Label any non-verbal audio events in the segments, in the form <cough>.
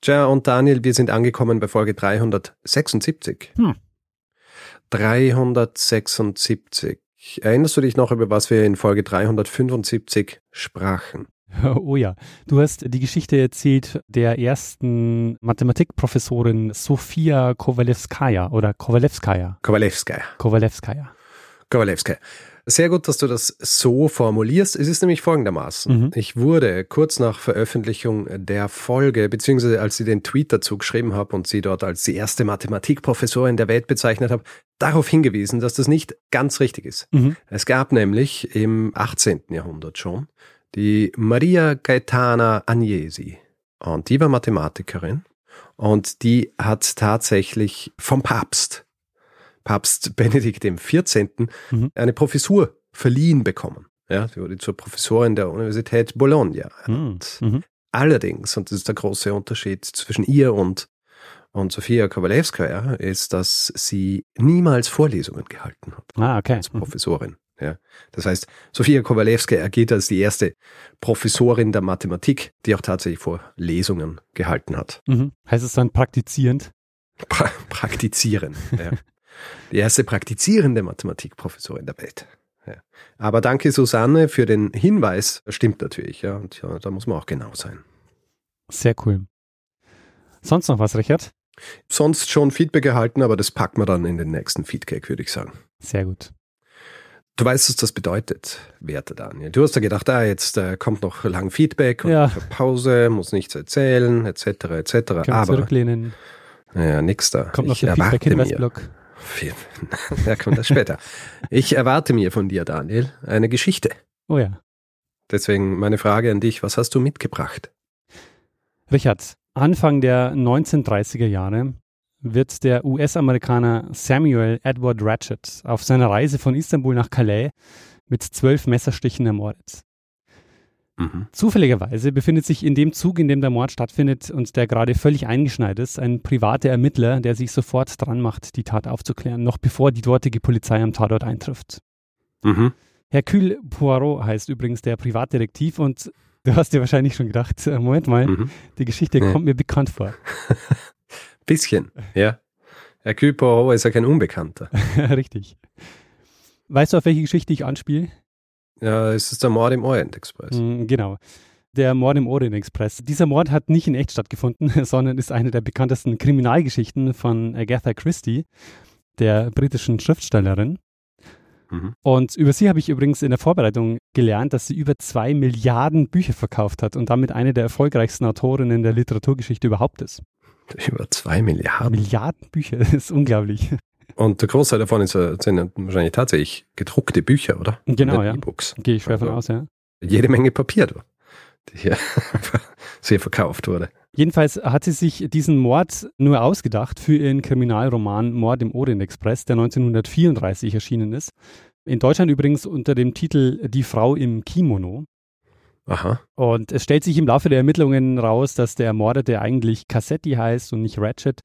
Tja, und Daniel, wir sind angekommen bei Folge 376. Hm. 376. Erinnerst du dich noch, über was wir in Folge 375 sprachen? <laughs> Oh ja, du hast die Geschichte erzählt der ersten Mathematikprofessorin Sofia Kowalewskaja oder Kowalewskaja. Kowalewskaja. Kowalewskaja. Kowalewskaja. Sehr gut, dass du das so formulierst. Es ist nämlich folgendermaßen. Mhm. Ich wurde kurz nach Veröffentlichung der Folge, beziehungsweise als sie den Tweet dazu geschrieben habe und sie dort als die erste Mathematikprofessorin der Welt bezeichnet habe, darauf hingewiesen, dass das nicht ganz richtig ist. Mhm. Es gab nämlich im 18. Jahrhundert schon die Maria Gaetana Agnesi. Und die war Mathematikerin und die hat tatsächlich vom Papst Papst Benedikt XIV. Mhm. eine Professur verliehen bekommen. Ja, sie wurde zur Professorin der Universität Bologna. Mhm. mhm. Allerdings, und das ist der große Unterschied zwischen ihr und, und Sofia Kowalewskaja, ist, dass sie niemals Vorlesungen gehalten hat. Ah, okay. Als mhm. Professorin. Ja. Das heißt, Sofia Kowalewskaja agiert als die erste Professorin der Mathematik, die auch tatsächlich Vorlesungen gehalten hat. Mhm. Heißt es dann praktizierend? Pra praktizieren, ja. <laughs> Die erste praktizierende Mathematikprofessorin der Welt. Ja. Aber danke Susanne für den Hinweis. Das stimmt natürlich, ja. Und ja, da muss man auch genau sein. Sehr cool. Sonst noch was, Richard? Sonst schon Feedback erhalten, aber das packen wir dann in den nächsten Feedback, würde ich sagen. Sehr gut. Du weißt, was das bedeutet, werter Daniel. Du hast ja gedacht, ah, jetzt äh, kommt noch lang Feedback und ja. Pause, muss nichts erzählen, etc., etc. Können aber zurücklehnen. Ja, nix da. Kommt noch der Feedback-Hinweisblock. Ja, <laughs> kommt das später. Ich erwarte mir von dir, Daniel, eine Geschichte. Oh ja. Deswegen meine Frage an dich, was hast du mitgebracht? Richard, Anfang der 1930er Jahre wird der US-Amerikaner Samuel Edward Ratchet auf seiner Reise von Istanbul nach Calais mit zwölf Messerstichen ermordet. Mhm. Zufälligerweise befindet sich in dem Zug, in dem der Mord stattfindet und der gerade völlig eingeschneit ist, ein privater Ermittler, der sich sofort dran macht, die Tat aufzuklären, noch bevor die dortige Polizei am Tatort eintrifft. Mhm. Hercule Poirot heißt übrigens der Privatdetektiv und du hast dir wahrscheinlich schon gedacht, äh, Moment mal, mhm. die Geschichte ja. kommt mir bekannt vor. <laughs> Bisschen, ja. Hercule Poirot ist ja kein Unbekannter. <laughs> Richtig. Weißt du, auf welche Geschichte ich anspiele? Ja, es ist der Mord im Orient Express. Mm, genau. Der Mord im Orient Express. Dieser Mord hat nicht in echt stattgefunden, <laughs> sondern ist eine der bekanntesten Kriminalgeschichten von Agatha Christie, der britischen Schriftstellerin. Mhm. Und über sie habe ich übrigens in der Vorbereitung gelernt, dass sie über zwei Milliarden Bücher verkauft hat und damit eine der erfolgreichsten Autorinnen der Literaturgeschichte überhaupt ist. Über zwei Milliarden? Milliarden Bücher, <laughs> das ist unglaublich. Und der Großteil davon ist, sind wahrscheinlich tatsächlich gedruckte Bücher, oder? Genau, ja. E-Books. Gehe ich schwer also von aus, ja. Jede Menge Papier, die hier <laughs> sehr verkauft wurde. Jedenfalls hat sie sich diesen Mord nur ausgedacht für ihren Kriminalroman Mord im Orient Express, der 1934 erschienen ist. In Deutschland übrigens unter dem Titel Die Frau im Kimono. Aha. Und es stellt sich im Laufe der Ermittlungen raus, dass der Ermordete eigentlich Cassetti heißt und nicht Ratchet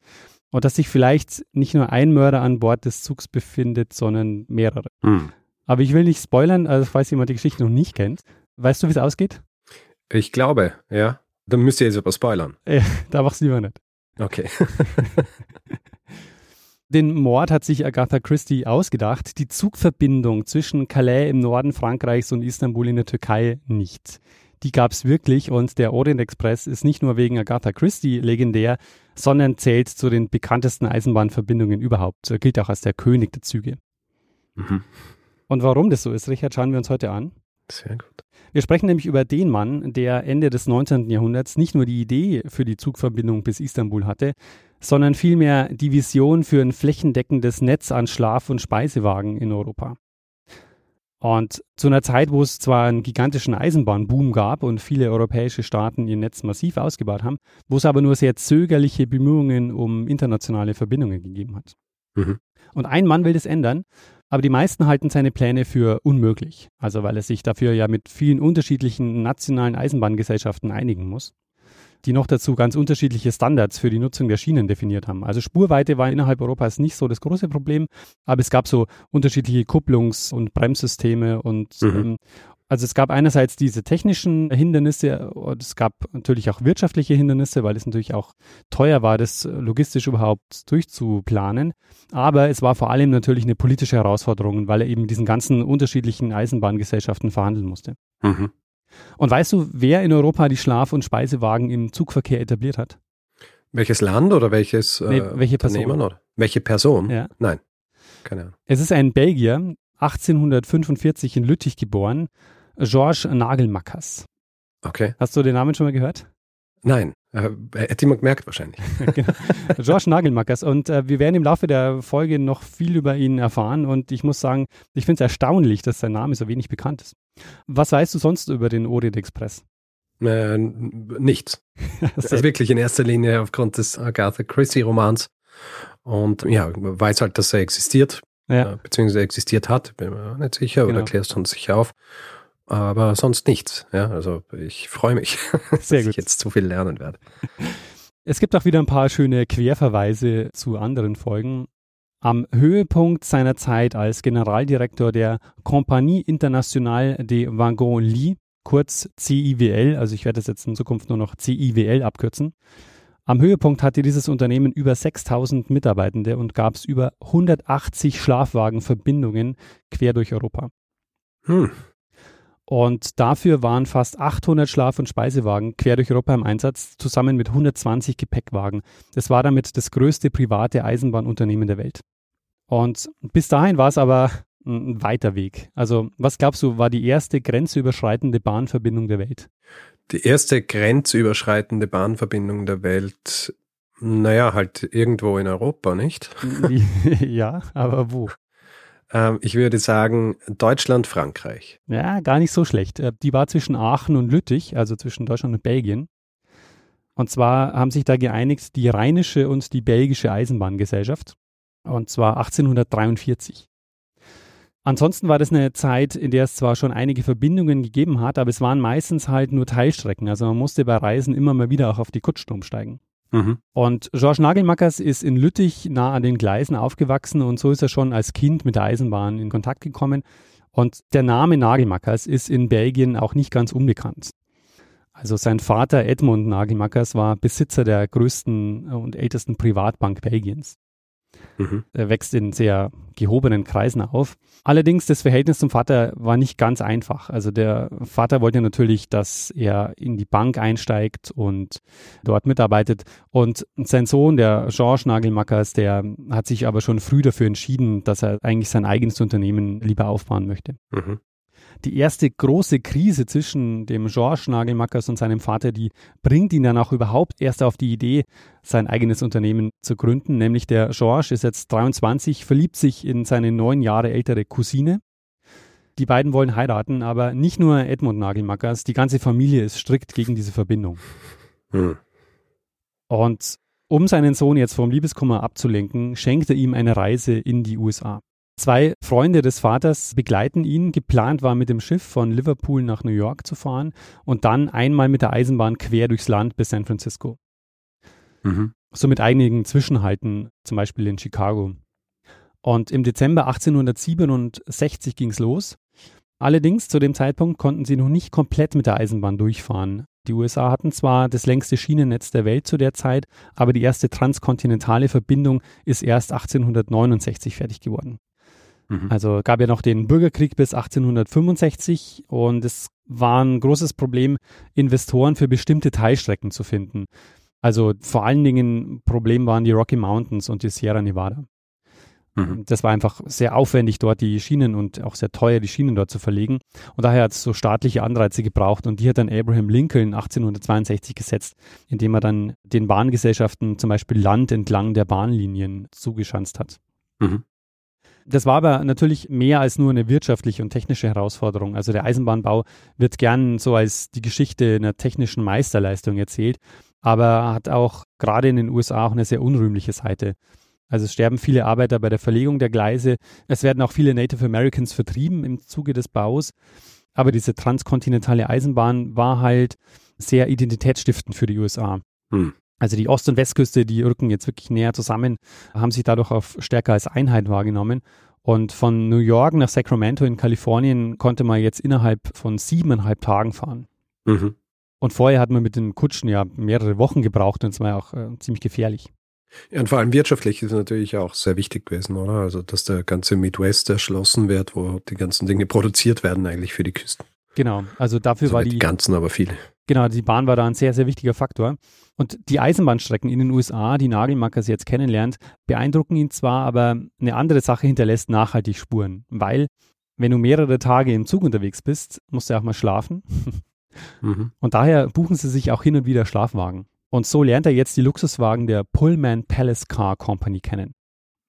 und dass sich vielleicht nicht nur ein Mörder an Bord des Zugs befindet, sondern mehrere. Hm. Aber ich will nicht spoilern, also falls jemand die Geschichte noch nicht kennt. Weißt du, wie es ausgeht? Ich glaube, ja. Dann müsst ihr jetzt aber spoilern. Ja, <laughs> da machst du lieber nicht. Okay. <laughs> Den Mord hat sich Agatha Christie ausgedacht, die Zugverbindung zwischen Calais im Norden Frankreichs und Istanbul in der Türkei nicht die gab es wirklich und der Orient Express ist nicht nur wegen Agatha Christie legendär, sondern zählt zu den bekanntesten Eisenbahnverbindungen überhaupt. Er gilt auch als der König der Züge. Mhm. Und warum das so ist, Richard, schauen wir uns heute an. Sehr gut. Wir sprechen nämlich über den Mann, der Ende des 19. Jahrhunderts nicht nur die Idee für die Zugverbindung bis Istanbul hatte, sondern vielmehr die Vision für ein flächendeckendes Netz an Schlaf- und Speisewagen in Europa. Und zu einer Zeit, wo es zwar einen gigantischen Eisenbahnboom gab und viele europäische Staaten ihr Netz massiv ausgebaut haben, wo es aber nur sehr zögerliche Bemühungen um internationale Verbindungen gegeben hat. Mhm. Und ein Mann will das ändern, aber die meisten halten seine Pläne für unmöglich. Also weil er sich dafür ja mit vielen unterschiedlichen nationalen Eisenbahngesellschaften einigen muss die noch dazu ganz unterschiedliche Standards für die Nutzung der Schienen definiert haben. Also Spurweite war innerhalb Europas nicht so das große Problem, aber es gab so unterschiedliche Kupplungs- und Bremssysteme und mhm. ähm, also es gab einerseits diese technischen Hindernisse und es gab natürlich auch wirtschaftliche Hindernisse, weil es natürlich auch teuer war, das logistisch überhaupt durchzuplanen. Aber es war vor allem natürlich eine politische Herausforderung, weil er eben diesen ganzen unterschiedlichen Eisenbahngesellschaften verhandeln musste. Mhm. Und weißt du, wer in Europa die Schlaf- und Speisewagen im Zugverkehr etabliert hat? Welches Land oder welches äh, nee, welche Person? Oder? Welche Person? Ja. Nein, keine Ahnung. Es ist ein Belgier, 1845 in Lüttich geboren, Georges Nagelmackers. Okay. Hast du den Namen schon mal gehört? Nein, äh, hätte jemand gemerkt wahrscheinlich. <laughs> genau. George Nagelmackers. Und äh, wir werden im Laufe der Folge noch viel über ihn erfahren. Und ich muss sagen, ich finde es erstaunlich, dass sein Name so wenig bekannt ist. Was weißt du sonst über den Orient Express? Äh, nichts. <laughs> also wirklich in erster Linie aufgrund des Agatha Christie Romans. Und ja, weiß halt, dass er existiert, ja. äh, beziehungsweise existiert hat, bin mir nicht sicher, genau. oder klärst uns sicher auf aber sonst nichts. Ja, also ich freue mich, <laughs> Sehr dass gut. ich jetzt zu viel lernen werde. Es gibt auch wieder ein paar schöne Querverweise zu anderen Folgen. Am Höhepunkt seiner Zeit als Generaldirektor der Compagnie Internationale des Wagons Lits, kurz CIWL, also ich werde das jetzt in Zukunft nur noch CIWL abkürzen. Am Höhepunkt hatte dieses Unternehmen über 6000 Mitarbeitende und gab es über 180 Schlafwagenverbindungen quer durch Europa. Hm. Und dafür waren fast 800 Schlaf- und Speisewagen quer durch Europa im Einsatz, zusammen mit 120 Gepäckwagen. Das war damit das größte private Eisenbahnunternehmen der Welt. Und bis dahin war es aber ein weiter Weg. Also, was glaubst du, war die erste grenzüberschreitende Bahnverbindung der Welt? Die erste grenzüberschreitende Bahnverbindung der Welt, naja, halt irgendwo in Europa, nicht? <laughs> ja, aber wo? Ähm, ich würde sagen Deutschland, Frankreich. Ja, gar nicht so schlecht. Äh, die war zwischen Aachen und Lüttich, also zwischen Deutschland und Belgien. Und zwar haben sich da geeinigt die rheinische und die belgische Eisenbahngesellschaft. Und zwar 1843. Ansonsten war das eine Zeit, in der es zwar schon einige Verbindungen gegeben hat, aber es waren meistens halt nur Teilstrecken. Also man musste bei Reisen immer mal wieder auch auf die Kutschstrom umsteigen. Mhm. Und Georges Nagelmackers ist in Lüttich nah an den Gleisen aufgewachsen und so ist er schon als Kind mit der Eisenbahn in Kontakt gekommen. Und der Name Nagelmackers ist in Belgien auch nicht ganz unbekannt. Also sein Vater Edmund Nagelmackers war Besitzer der größten und ältesten Privatbank Belgiens. Mhm. Er wächst in sehr gehobenen Kreisen auf. Allerdings, das Verhältnis zum Vater war nicht ganz einfach. Also der Vater wollte natürlich, dass er in die Bank einsteigt und dort mitarbeitet. Und sein Sohn, der Georges Nagelmackers, der hat sich aber schon früh dafür entschieden, dass er eigentlich sein eigenes Unternehmen lieber aufbauen möchte. Mhm die erste große Krise zwischen dem Georges Nagelmackers und seinem Vater, die bringt ihn dann auch überhaupt erst auf die Idee, sein eigenes Unternehmen zu gründen. Nämlich der Georges ist jetzt 23, verliebt sich in seine neun Jahre ältere Cousine. Die beiden wollen heiraten, aber nicht nur Edmund Nagelmackers, die ganze Familie ist strikt gegen diese Verbindung. Hm. Und um seinen Sohn jetzt vom Liebeskummer abzulenken, schenkt er ihm eine Reise in die USA. Zwei Freunde des Vaters begleiten ihn. Geplant war, mit dem Schiff von Liverpool nach New York zu fahren und dann einmal mit der Eisenbahn quer durchs Land bis San Francisco. Mhm. So mit einigen Zwischenhalten, zum Beispiel in Chicago. Und im Dezember 1867 ging es los. Allerdings zu dem Zeitpunkt konnten sie noch nicht komplett mit der Eisenbahn durchfahren. Die USA hatten zwar das längste Schienennetz der Welt zu der Zeit, aber die erste transkontinentale Verbindung ist erst 1869 fertig geworden. Mhm. Also gab ja noch den Bürgerkrieg bis 1865 und es war ein großes Problem, Investoren für bestimmte Teilstrecken zu finden. Also vor allen Dingen Problem waren die Rocky Mountains und die Sierra Nevada. Mhm. Das war einfach sehr aufwendig, dort die Schienen und auch sehr teuer, die Schienen dort zu verlegen. Und daher hat es so staatliche Anreize gebraucht. Und die hat dann Abraham Lincoln 1862 gesetzt, indem er dann den Bahngesellschaften zum Beispiel Land entlang der Bahnlinien zugeschanzt hat. Mhm. Das war aber natürlich mehr als nur eine wirtschaftliche und technische Herausforderung. Also der Eisenbahnbau wird gern so als die Geschichte einer technischen Meisterleistung erzählt, aber hat auch gerade in den USA auch eine sehr unrühmliche Seite. Also es sterben viele Arbeiter bei der Verlegung der Gleise. Es werden auch viele Native Americans vertrieben im Zuge des Baus. Aber diese transkontinentale Eisenbahn war halt sehr identitätsstiftend für die USA. Hm. Also die Ost- und Westküste, die rücken jetzt wirklich näher zusammen, haben sich dadurch auch stärker als Einheit wahrgenommen. Und von New York nach Sacramento in Kalifornien konnte man jetzt innerhalb von siebeneinhalb Tagen fahren. Mhm. Und vorher hat man mit den Kutschen ja mehrere Wochen gebraucht und es war ja auch äh, ziemlich gefährlich. Ja, und vor allem wirtschaftlich ist natürlich auch sehr wichtig gewesen, oder? Also, dass der ganze Midwest erschlossen wird, wo die ganzen Dinge produziert werden eigentlich für die Küsten. Genau, also dafür also war die. Die ganzen, aber viele. Genau, die Bahn war da ein sehr, sehr wichtiger Faktor. Und die Eisenbahnstrecken in den USA, die Nagelmackers jetzt kennenlernt, beeindrucken ihn zwar, aber eine andere Sache hinterlässt nachhaltig Spuren. Weil, wenn du mehrere Tage im Zug unterwegs bist, musst du auch mal schlafen. <laughs> mhm. Und daher buchen sie sich auch hin und wieder Schlafwagen. Und so lernt er jetzt die Luxuswagen der Pullman Palace Car Company kennen.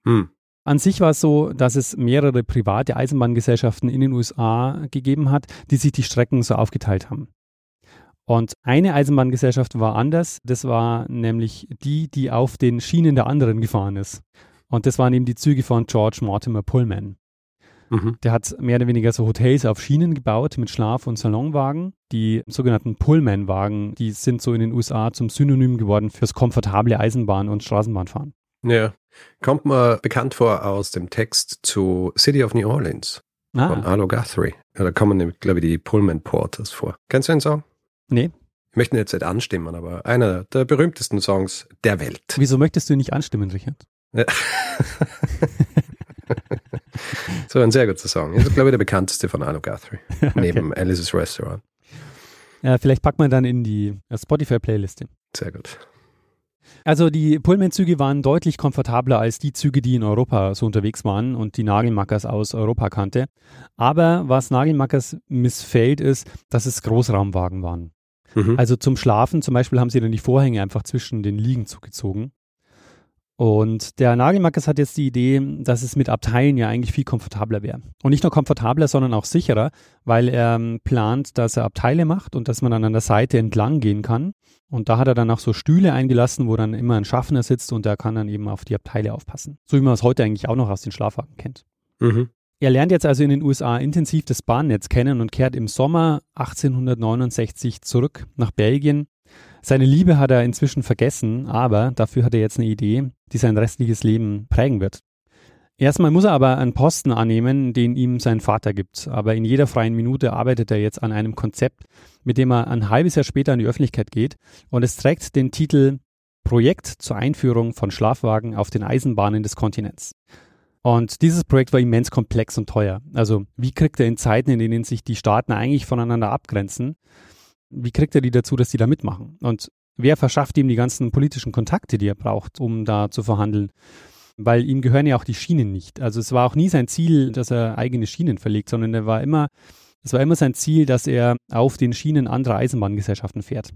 Hm. An sich war es so, dass es mehrere private Eisenbahngesellschaften in den USA gegeben hat, die sich die Strecken so aufgeteilt haben. Und eine Eisenbahngesellschaft war anders, das war nämlich die, die auf den Schienen der anderen gefahren ist. Und das waren eben die Züge von George Mortimer Pullman. Mhm. Der hat mehr oder weniger so Hotels auf Schienen gebaut mit Schlaf- und Salonwagen. Die sogenannten Pullman-Wagen, die sind so in den USA zum Synonym geworden fürs komfortable Eisenbahn- und Straßenbahnfahren. Ja, kommt mir bekannt vor aus dem Text zu City of New Orleans ah. von Arlo Guthrie. Da kommen nämlich, glaube ich, die Pullman Porters vor. Kennst du den Song? Nee. Ich möchte ihn jetzt nicht anstimmen, aber einer der berühmtesten Songs der Welt. Wieso möchtest du ihn nicht anstimmen, Richard? Ja. <laughs> so ein sehr guter Song. Das ist, glaube ich, der bekannteste von Arno Guthrie. <laughs> okay. Neben Alice's Restaurant. Ja, vielleicht packt man dann in die Spotify-Playliste. Sehr gut. Also die Pullman-Züge waren deutlich komfortabler als die Züge, die in Europa so unterwegs waren und die Nagelmackers aus Europa kannte. Aber was Nagelmackers missfällt, ist, dass es Großraumwagen waren. Mhm. Also zum Schlafen zum Beispiel haben sie dann die Vorhänge einfach zwischen den Liegen zugezogen. Und der Nagelmackers hat jetzt die Idee, dass es mit Abteilen ja eigentlich viel komfortabler wäre. Und nicht nur komfortabler, sondern auch sicherer, weil er ähm, plant, dass er Abteile macht und dass man dann an der Seite entlang gehen kann. Und da hat er dann auch so Stühle eingelassen, wo dann immer ein Schaffner sitzt und der kann dann eben auf die Abteile aufpassen. So wie man es heute eigentlich auch noch aus den Schlafwagen kennt. Mhm. Er lernt jetzt also in den USA intensiv das Bahnnetz kennen und kehrt im Sommer 1869 zurück nach Belgien seine Liebe hat er inzwischen vergessen, aber dafür hat er jetzt eine Idee, die sein restliches Leben prägen wird. Erstmal muss er aber einen Posten annehmen, den ihm sein Vater gibt. Aber in jeder freien Minute arbeitet er jetzt an einem Konzept, mit dem er ein halbes Jahr später in die Öffentlichkeit geht. Und es trägt den Titel Projekt zur Einführung von Schlafwagen auf den Eisenbahnen des Kontinents. Und dieses Projekt war immens komplex und teuer. Also wie kriegt er in Zeiten, in denen sich die Staaten eigentlich voneinander abgrenzen, wie kriegt er die dazu, dass die da mitmachen? Und wer verschafft ihm die ganzen politischen Kontakte, die er braucht, um da zu verhandeln? Weil ihm gehören ja auch die Schienen nicht. Also es war auch nie sein Ziel, dass er eigene Schienen verlegt, sondern er war immer, es war immer sein Ziel, dass er auf den Schienen anderer Eisenbahngesellschaften fährt.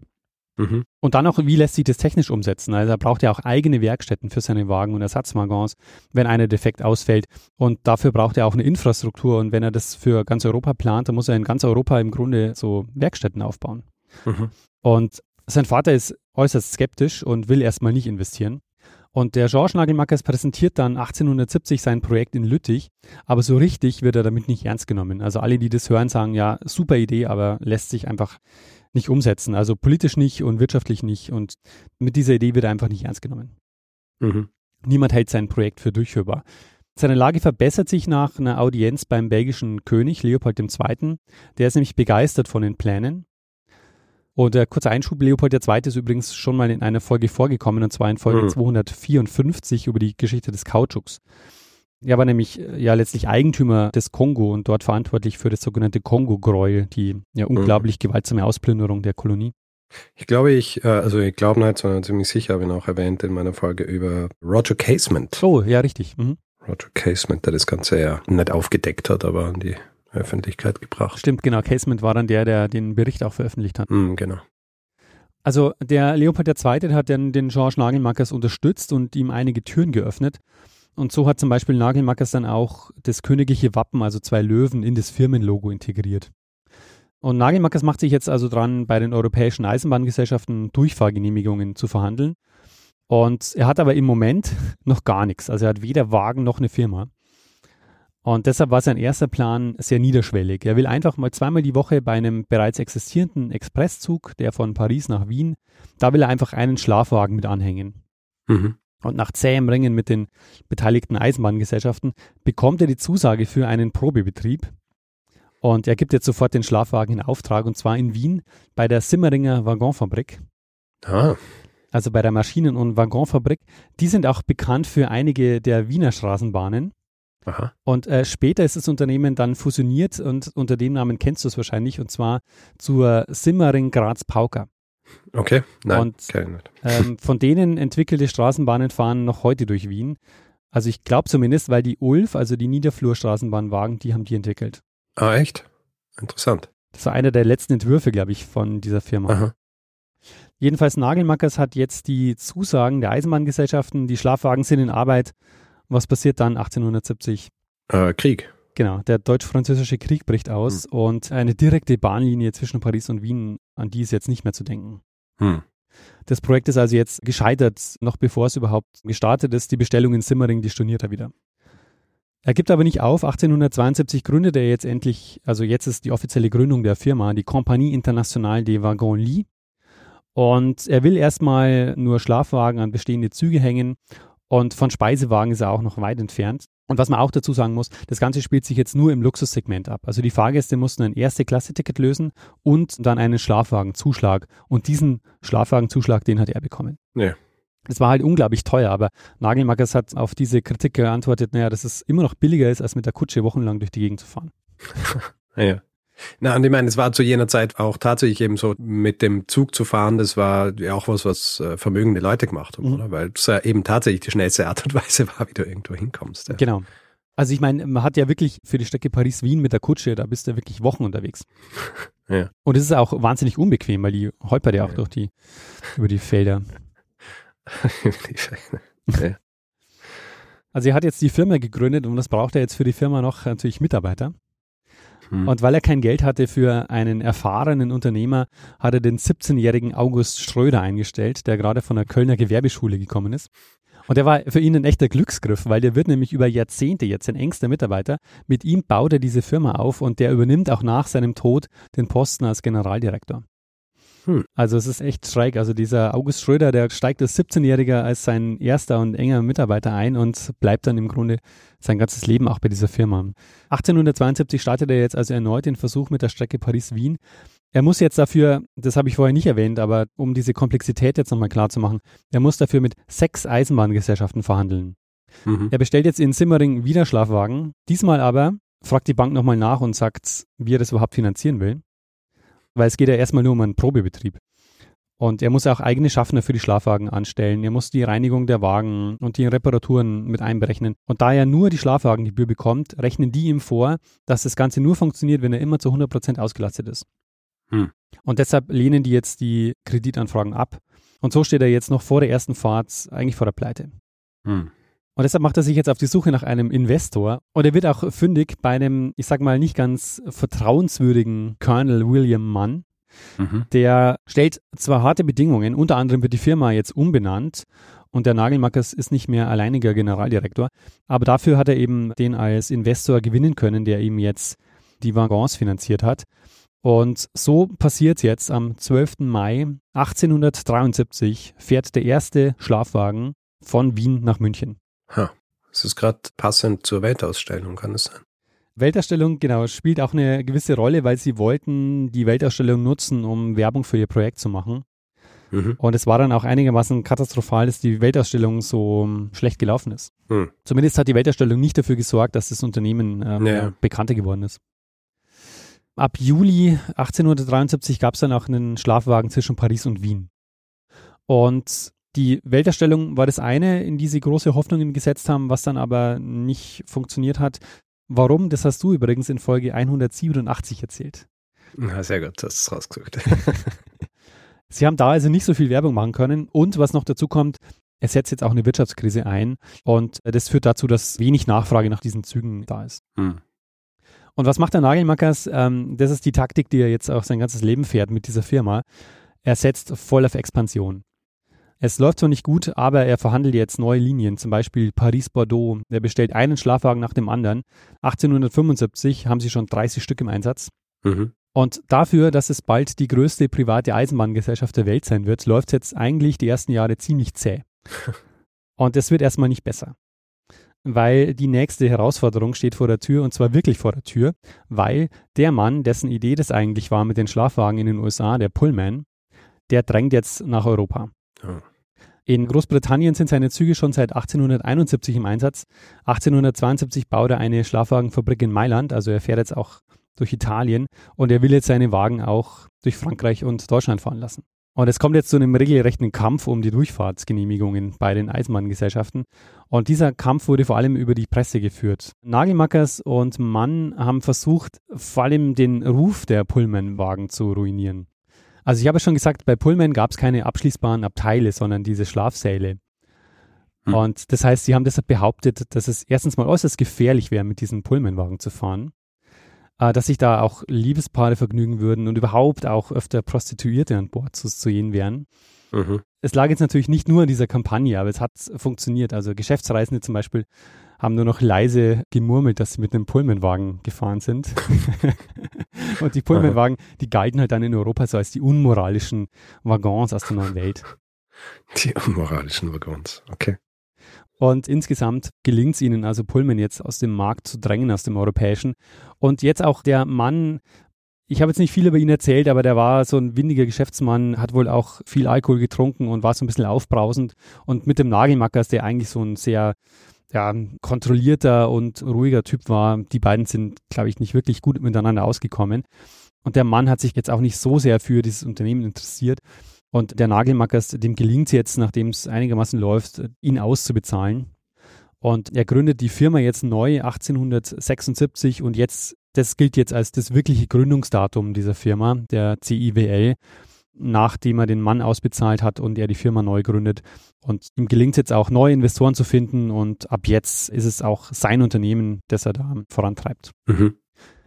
Mhm. Und dann auch, wie lässt sich das technisch umsetzen? Also er braucht ja auch eigene Werkstätten für seine Wagen und Ersatzwagons, wenn einer defekt ausfällt. Und dafür braucht er auch eine Infrastruktur. Und wenn er das für ganz Europa plant, dann muss er in ganz Europa im Grunde so Werkstätten aufbauen. Mhm. Und sein Vater ist äußerst skeptisch und will erstmal nicht investieren. Und der Georges Nagelmackers präsentiert dann 1870 sein Projekt in Lüttich, aber so richtig wird er damit nicht ernst genommen. Also alle, die das hören, sagen, ja, super Idee, aber lässt sich einfach nicht umsetzen. Also politisch nicht und wirtschaftlich nicht. Und mit dieser Idee wird er einfach nicht ernst genommen. Mhm. Niemand hält sein Projekt für durchführbar. Seine Lage verbessert sich nach einer Audienz beim belgischen König Leopold II. Der ist nämlich begeistert von den Plänen. Und der kurze Einschub, Leopold II. ist übrigens schon mal in einer Folge vorgekommen, und zwar in Folge mhm. 254 über die Geschichte des Kautschuks. Er war nämlich äh, ja letztlich Eigentümer des Kongo und dort verantwortlich für das sogenannte Kongo-Gräuel, die ja mhm. unglaublich gewaltsame Ausplünderung der Kolonie. Ich glaube, ich, äh, also ich glaube nicht, sondern ziemlich sicher habe ich auch erwähnt in meiner Folge über Roger Casement. Oh, ja, richtig. Mhm. Roger Casement, der das Ganze ja nicht aufgedeckt hat, aber an die Öffentlichkeit gebracht. Stimmt, genau. Casement war dann der, der den Bericht auch veröffentlicht hat. Mhm, genau. Also der Leopold II. hat dann den George Nagelmackers unterstützt und ihm einige Türen geöffnet. Und so hat zum Beispiel Nagelmackers dann auch das königliche Wappen, also zwei Löwen, in das Firmenlogo integriert. Und Nagelmackers macht sich jetzt also dran, bei den europäischen Eisenbahngesellschaften Durchfahrgenehmigungen zu verhandeln. Und er hat aber im Moment <laughs> noch gar nichts. Also er hat weder Wagen noch eine Firma. Und deshalb war sein erster Plan sehr niederschwellig. Er will einfach mal zweimal die Woche bei einem bereits existierenden Expresszug, der von Paris nach Wien, da will er einfach einen Schlafwagen mit anhängen. Mhm. Und nach zähem Ringen mit den beteiligten Eisenbahngesellschaften bekommt er die Zusage für einen Probebetrieb. Und er gibt jetzt sofort den Schlafwagen in Auftrag und zwar in Wien bei der Simmeringer Waggonfabrik. Ah. Also bei der Maschinen- und Waggonfabrik. Die sind auch bekannt für einige der Wiener Straßenbahnen. Aha. Und äh, später ist das Unternehmen dann fusioniert und unter dem Namen kennst du es wahrscheinlich und zwar zur Simmering Graz Pauker. Okay, nein, und, ähm, <laughs> von denen entwickelte Straßenbahnen fahren noch heute durch Wien. Also ich glaube zumindest, weil die ULF, also die Niederflurstraßenbahnwagen, die haben die entwickelt. Ah, echt? Interessant. Das war einer der letzten Entwürfe, glaube ich, von dieser Firma. Aha. Jedenfalls Nagelmackers hat jetzt die Zusagen der Eisenbahngesellschaften, die Schlafwagen sind in Arbeit was passiert dann 1870? Äh, Krieg. Genau, der deutsch-französische Krieg bricht aus hm. und eine direkte Bahnlinie zwischen Paris und Wien, an die ist jetzt nicht mehr zu denken. Hm. Das Projekt ist also jetzt gescheitert, noch bevor es überhaupt gestartet ist. Die Bestellung in Simmering, die storniert er wieder. Er gibt aber nicht auf. 1872 gründet er jetzt endlich, also jetzt ist die offizielle Gründung der Firma, die Compagnie Internationale des Wagons Lits. Und er will erstmal nur Schlafwagen an bestehende Züge hängen und von Speisewagen ist er auch noch weit entfernt. Und was man auch dazu sagen muss, das Ganze spielt sich jetzt nur im Luxussegment ab. Also die Fahrgäste mussten ein Erste-Klasse-Ticket lösen und dann einen Schlafwagenzuschlag. Und diesen Schlafwagenzuschlag, den hat er bekommen. Ja. Das war halt unglaublich teuer, aber Nagelmackers hat auf diese Kritik geantwortet, naja, dass es immer noch billiger ist, als mit der Kutsche wochenlang durch die Gegend zu fahren. <laughs> ja. Na, und ich meine, es war zu jener Zeit auch tatsächlich eben so, mit dem Zug zu fahren, das war ja auch was, was äh, vermögende Leute gemacht haben, mhm. oder? Weil es ja eben tatsächlich die schnellste Art und <laughs> Weise war, wie du irgendwo hinkommst. Ja. Genau. Also ich meine, man hat ja wirklich für die Strecke Paris-Wien mit der Kutsche, da bist du wirklich Wochen unterwegs. <laughs> ja. Und es ist auch wahnsinnig unbequem, weil die holpert ja auch ja. durch die, über die Felder. <laughs> ja. Also er hat jetzt die Firma gegründet und das braucht er jetzt für die Firma noch natürlich Mitarbeiter. Hm. Und weil er kein Geld hatte für einen erfahrenen Unternehmer, hat er den 17-jährigen August Ströder eingestellt, der gerade von der Kölner Gewerbeschule gekommen ist. Und der war für ihn ein echter Glücksgriff, weil der wird nämlich über Jahrzehnte jetzt sein engster Mitarbeiter. Mit ihm baut er diese Firma auf und der übernimmt auch nach seinem Tod den Posten als Generaldirektor. Hm. Also es ist echt schräg. Also dieser August Schröder, der steigt als 17-Jähriger als sein erster und enger Mitarbeiter ein und bleibt dann im Grunde sein ganzes Leben auch bei dieser Firma. 1872 startet er jetzt also erneut den Versuch mit der Strecke Paris-Wien. Er muss jetzt dafür, das habe ich vorher nicht erwähnt, aber um diese Komplexität jetzt nochmal klar zu machen, er muss dafür mit sechs Eisenbahngesellschaften verhandeln. Mhm. Er bestellt jetzt in Simmering wieder Schlafwagen. Diesmal aber fragt die Bank nochmal nach und sagt, wie er das überhaupt finanzieren will weil es geht ja erstmal nur um einen Probebetrieb. Und er muss auch eigene Schaffner für die Schlafwagen anstellen. Er muss die Reinigung der Wagen und die Reparaturen mit einberechnen. Und da er nur die Schlafwagengebühr bekommt, rechnen die ihm vor, dass das Ganze nur funktioniert, wenn er immer zu 100 Prozent ausgelastet ist. Hm. Und deshalb lehnen die jetzt die Kreditanfragen ab. Und so steht er jetzt noch vor der ersten Fahrt eigentlich vor der Pleite. Hm. Und deshalb macht er sich jetzt auf die Suche nach einem Investor. Und er wird auch fündig bei einem, ich sag mal, nicht ganz vertrauenswürdigen Colonel William Munn. Mhm. Der stellt zwar harte Bedingungen, unter anderem wird die Firma jetzt umbenannt und der Nagelmackers ist nicht mehr alleiniger Generaldirektor, aber dafür hat er eben den als Investor gewinnen können, der ihm jetzt die Waggons finanziert hat. Und so passiert jetzt am 12. Mai 1873 fährt der erste Schlafwagen von Wien nach München. Ha, es ist gerade passend zur Weltausstellung, kann es sein? Weltausstellung, genau, spielt auch eine gewisse Rolle, weil sie wollten die Weltausstellung nutzen, um Werbung für ihr Projekt zu machen. Mhm. Und es war dann auch einigermaßen katastrophal, dass die Weltausstellung so um, schlecht gelaufen ist. Mhm. Zumindest hat die Weltausstellung nicht dafür gesorgt, dass das Unternehmen ähm, ja. bekannter geworden ist. Ab Juli 1873 gab es dann auch einen Schlafwagen zwischen Paris und Wien. Und die Welterstellung war das eine, in die sie große Hoffnungen gesetzt haben, was dann aber nicht funktioniert hat. Warum? Das hast du übrigens in Folge 187 erzählt. Na, sehr gut, das ist rausgesucht. <laughs> sie haben da also nicht so viel Werbung machen können und was noch dazu kommt, Es setzt jetzt auch eine Wirtschaftskrise ein und das führt dazu, dass wenig Nachfrage nach diesen Zügen da ist. Hm. Und was macht der Nagelmackers? Ähm, das ist die Taktik, die er jetzt auch sein ganzes Leben fährt mit dieser Firma. Er setzt voll auf Expansion. Es läuft zwar nicht gut, aber er verhandelt jetzt neue Linien, zum Beispiel Paris-Bordeaux. Er bestellt einen Schlafwagen nach dem anderen. 1875 haben sie schon 30 Stück im Einsatz. Mhm. Und dafür, dass es bald die größte private Eisenbahngesellschaft der Welt sein wird, läuft es jetzt eigentlich die ersten Jahre ziemlich zäh. <laughs> Und es wird erstmal nicht besser. Weil die nächste Herausforderung steht vor der Tür und zwar wirklich vor der Tür, weil der Mann, dessen Idee das eigentlich war mit den Schlafwagen in den USA, der Pullman, der drängt jetzt nach Europa. Ja. In Großbritannien sind seine Züge schon seit 1871 im Einsatz. 1872 baut er eine Schlafwagenfabrik in Mailand, also er fährt jetzt auch durch Italien und er will jetzt seine Wagen auch durch Frankreich und Deutschland fahren lassen. Und es kommt jetzt zu einem regelrechten Kampf um die Durchfahrtsgenehmigungen bei den Eisenbahngesellschaften. Und dieser Kampf wurde vor allem über die Presse geführt. Nagelmackers und Mann haben versucht, vor allem den Ruf der Pullman-Wagen zu ruinieren. Also ich habe schon gesagt, bei Pullman gab es keine abschließbaren Abteile, sondern diese Schlafsäle. Hm. Und das heißt, sie haben deshalb behauptet, dass es erstens mal äußerst gefährlich wäre, mit diesen Pullman-Wagen zu fahren. Äh, dass sich da auch Liebespaare vergnügen würden und überhaupt auch öfter Prostituierte an Bord zu sehen wären. Mhm. Es lag jetzt natürlich nicht nur an dieser Kampagne, aber es hat funktioniert. Also Geschäftsreisende zum Beispiel haben nur noch leise gemurmelt, dass sie mit einem Pullmanwagen gefahren sind. <laughs> und die Pullmanwagen, die galten halt dann in Europa so als die unmoralischen Waggons aus der neuen Welt. Die unmoralischen Waggons, okay. Und insgesamt gelingt es ihnen also Pullman jetzt aus dem Markt zu drängen, aus dem europäischen. Und jetzt auch der Mann, ich habe jetzt nicht viel über ihn erzählt, aber der war so ein windiger Geschäftsmann, hat wohl auch viel Alkohol getrunken und war so ein bisschen aufbrausend. Und mit dem Nagelmackers, der eigentlich so ein sehr ja, kontrollierter und ruhiger Typ war. Die beiden sind, glaube ich, nicht wirklich gut miteinander ausgekommen. Und der Mann hat sich jetzt auch nicht so sehr für dieses Unternehmen interessiert. Und der Nagelmackers, dem gelingt es jetzt, nachdem es einigermaßen läuft, ihn auszubezahlen. Und er gründet die Firma jetzt neu 1876 und jetzt, das gilt jetzt als das wirkliche Gründungsdatum dieser Firma, der CIWL nachdem er den Mann ausbezahlt hat und er die Firma neu gründet. Und ihm gelingt es jetzt auch, neue Investoren zu finden und ab jetzt ist es auch sein Unternehmen, das er da vorantreibt. Mhm.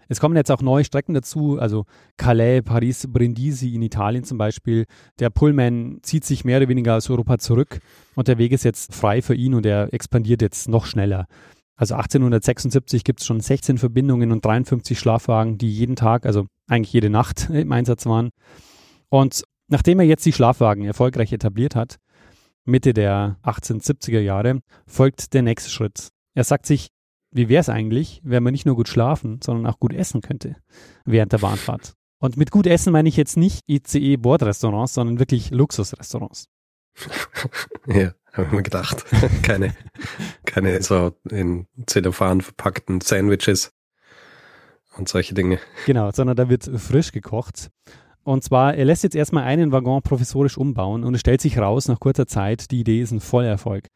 Es kommen jetzt auch neue Strecken dazu, also Calais, Paris, Brindisi in Italien zum Beispiel. Der Pullman zieht sich mehr oder weniger aus Europa zurück und der Weg ist jetzt frei für ihn und er expandiert jetzt noch schneller. Also 1876 gibt es schon 16 Verbindungen und 53 Schlafwagen, die jeden Tag, also eigentlich jede Nacht <laughs> im Einsatz waren. Und nachdem er jetzt die Schlafwagen erfolgreich etabliert hat, Mitte der 1870er Jahre, folgt der nächste Schritt. Er sagt sich, wie wäre es eigentlich, wenn man nicht nur gut schlafen, sondern auch gut essen könnte während der Bahnfahrt. Und mit gut essen meine ich jetzt nicht ICE-Bordrestaurants, sondern wirklich Luxusrestaurants. <laughs> ja, habe ich mir gedacht. <laughs> keine, keine so in Zellophan verpackten Sandwiches und solche Dinge. Genau, sondern da wird frisch gekocht. Und zwar, er lässt jetzt erstmal einen Waggon professorisch umbauen und es stellt sich raus nach kurzer Zeit, die Idee ist ein Vollerfolg.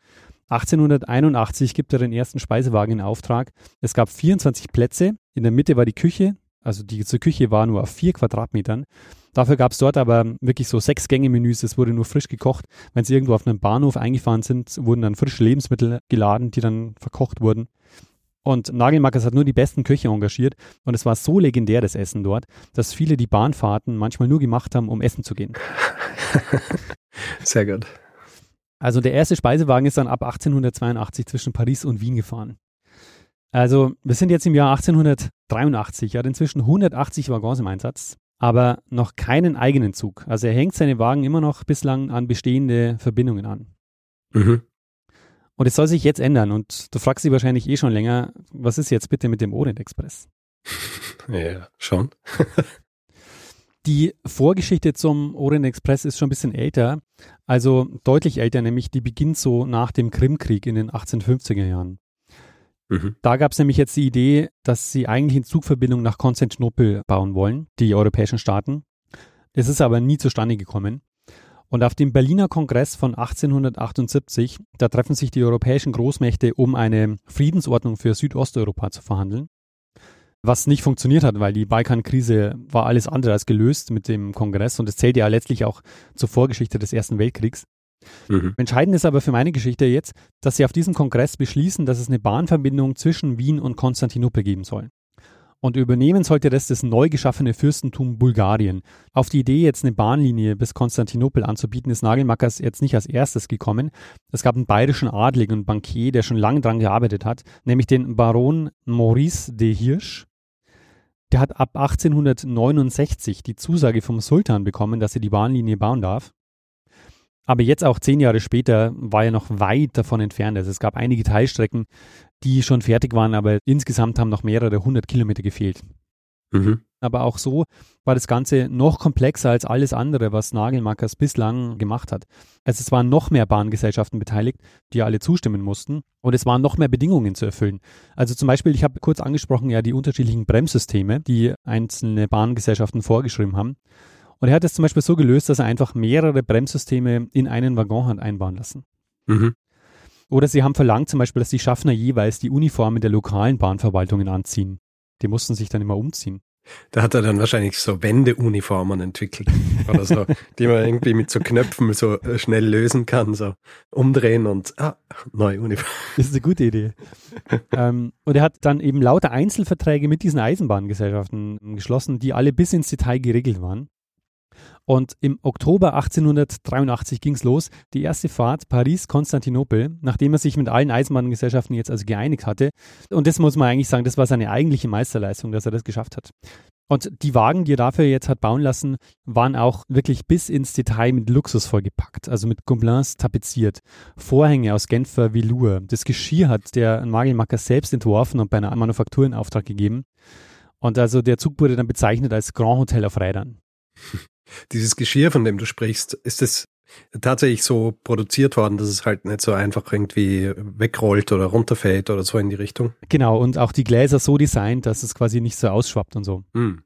1881 gibt er den ersten Speisewagen in Auftrag. Es gab 24 Plätze. In der Mitte war die Küche. Also diese Küche war nur auf vier Quadratmetern. Dafür gab es dort aber wirklich so sechs Gänge-Menüs. Es wurde nur frisch gekocht. Wenn sie irgendwo auf einem Bahnhof eingefahren sind, wurden dann frische Lebensmittel geladen, die dann verkocht wurden. Und Nagelmackers hat nur die besten Köche engagiert und es war so legendär, das Essen dort, dass viele die Bahnfahrten manchmal nur gemacht haben, um essen zu gehen. <laughs> Sehr gut. Also der erste Speisewagen ist dann ab 1882 zwischen Paris und Wien gefahren. Also wir sind jetzt im Jahr 1883, er hat inzwischen 180 Waggons im Einsatz, aber noch keinen eigenen Zug. Also er hängt seine Wagen immer noch bislang an bestehende Verbindungen an. Mhm. Und es soll sich jetzt ändern. Und du fragst dich wahrscheinlich eh schon länger, was ist jetzt bitte mit dem Orient Express? <laughs> Ja, schon. <laughs> die Vorgeschichte zum Orient Express ist schon ein bisschen älter. Also deutlich älter, nämlich die beginnt so nach dem Krimkrieg in den 1850er Jahren. Mhm. Da gab es nämlich jetzt die Idee, dass sie eigentlich eine Zugverbindung nach Konstantinopel bauen wollen, die europäischen Staaten. Es ist aber nie zustande gekommen. Und auf dem Berliner Kongress von 1878, da treffen sich die europäischen Großmächte, um eine Friedensordnung für Südosteuropa zu verhandeln. Was nicht funktioniert hat, weil die Balkankrise war alles andere als gelöst mit dem Kongress und es zählt ja letztlich auch zur Vorgeschichte des Ersten Weltkriegs. Mhm. Entscheidend ist aber für meine Geschichte jetzt, dass sie auf diesem Kongress beschließen, dass es eine Bahnverbindung zwischen Wien und Konstantinopel geben soll. Und übernehmen sollte das das neu geschaffene Fürstentum Bulgarien. Auf die Idee, jetzt eine Bahnlinie bis Konstantinopel anzubieten, ist Nagelmackers jetzt nicht als erstes gekommen. Es gab einen bayerischen Adligen und Bankier, der schon lange daran gearbeitet hat, nämlich den Baron Maurice de Hirsch. Der hat ab 1869 die Zusage vom Sultan bekommen, dass er die Bahnlinie bauen darf. Aber jetzt auch zehn Jahre später war er noch weit davon entfernt. Also es gab einige Teilstrecken, die schon fertig waren, aber insgesamt haben noch mehrere hundert Kilometer gefehlt. Mhm. Aber auch so war das Ganze noch komplexer als alles andere, was Nagelmackers bislang gemacht hat. Also es waren noch mehr Bahngesellschaften beteiligt, die alle zustimmen mussten. Und es waren noch mehr Bedingungen zu erfüllen. Also zum Beispiel, ich habe kurz angesprochen, ja, die unterschiedlichen Bremssysteme, die einzelne Bahngesellschaften vorgeschrieben haben. Und er hat es zum Beispiel so gelöst, dass er einfach mehrere Bremssysteme in einen Waggon hat einbauen lassen. Mhm. Oder sie haben verlangt zum Beispiel, dass die Schaffner jeweils die Uniformen der lokalen Bahnverwaltungen anziehen. Die mussten sich dann immer umziehen. Da hat er dann wahrscheinlich so Wendeuniformen entwickelt oder so, <laughs> die man irgendwie mit so Knöpfen so äh, schnell lösen kann, so umdrehen und ah, neue Uniform. <laughs> Das ist eine gute Idee. ähm, und er hat dann eben lauter Einzelverträge mit diesen Eisenbahngesellschaften geschlossen, die alle bis ins Detail geregelt waren. Und im Oktober 1883 ging es los, die erste Fahrt Paris-Konstantinopel, nachdem er sich mit allen Eisenbahngesellschaften jetzt also geeinigt hatte. Und das muss man eigentlich sagen, das war seine eigentliche Meisterleistung, dass er das geschafft hat. Und die Wagen, die er dafür jetzt hat bauen lassen, waren auch wirklich bis ins Detail mit Luxus vollgepackt, also mit Gobelins tapeziert, Vorhänge aus Genfer Velour. Das Geschirr hat der Nagelmacker selbst entworfen und bei einer Manufaktur in Auftrag gegeben. Und also der Zug wurde dann bezeichnet als Grand Hotel auf Rädern. Dieses Geschirr, von dem du sprichst, ist es tatsächlich so produziert worden, dass es halt nicht so einfach irgendwie wegrollt oder runterfällt oder so in die Richtung? Genau, und auch die Gläser so designt, dass es quasi nicht so ausschwappt und so. Hm.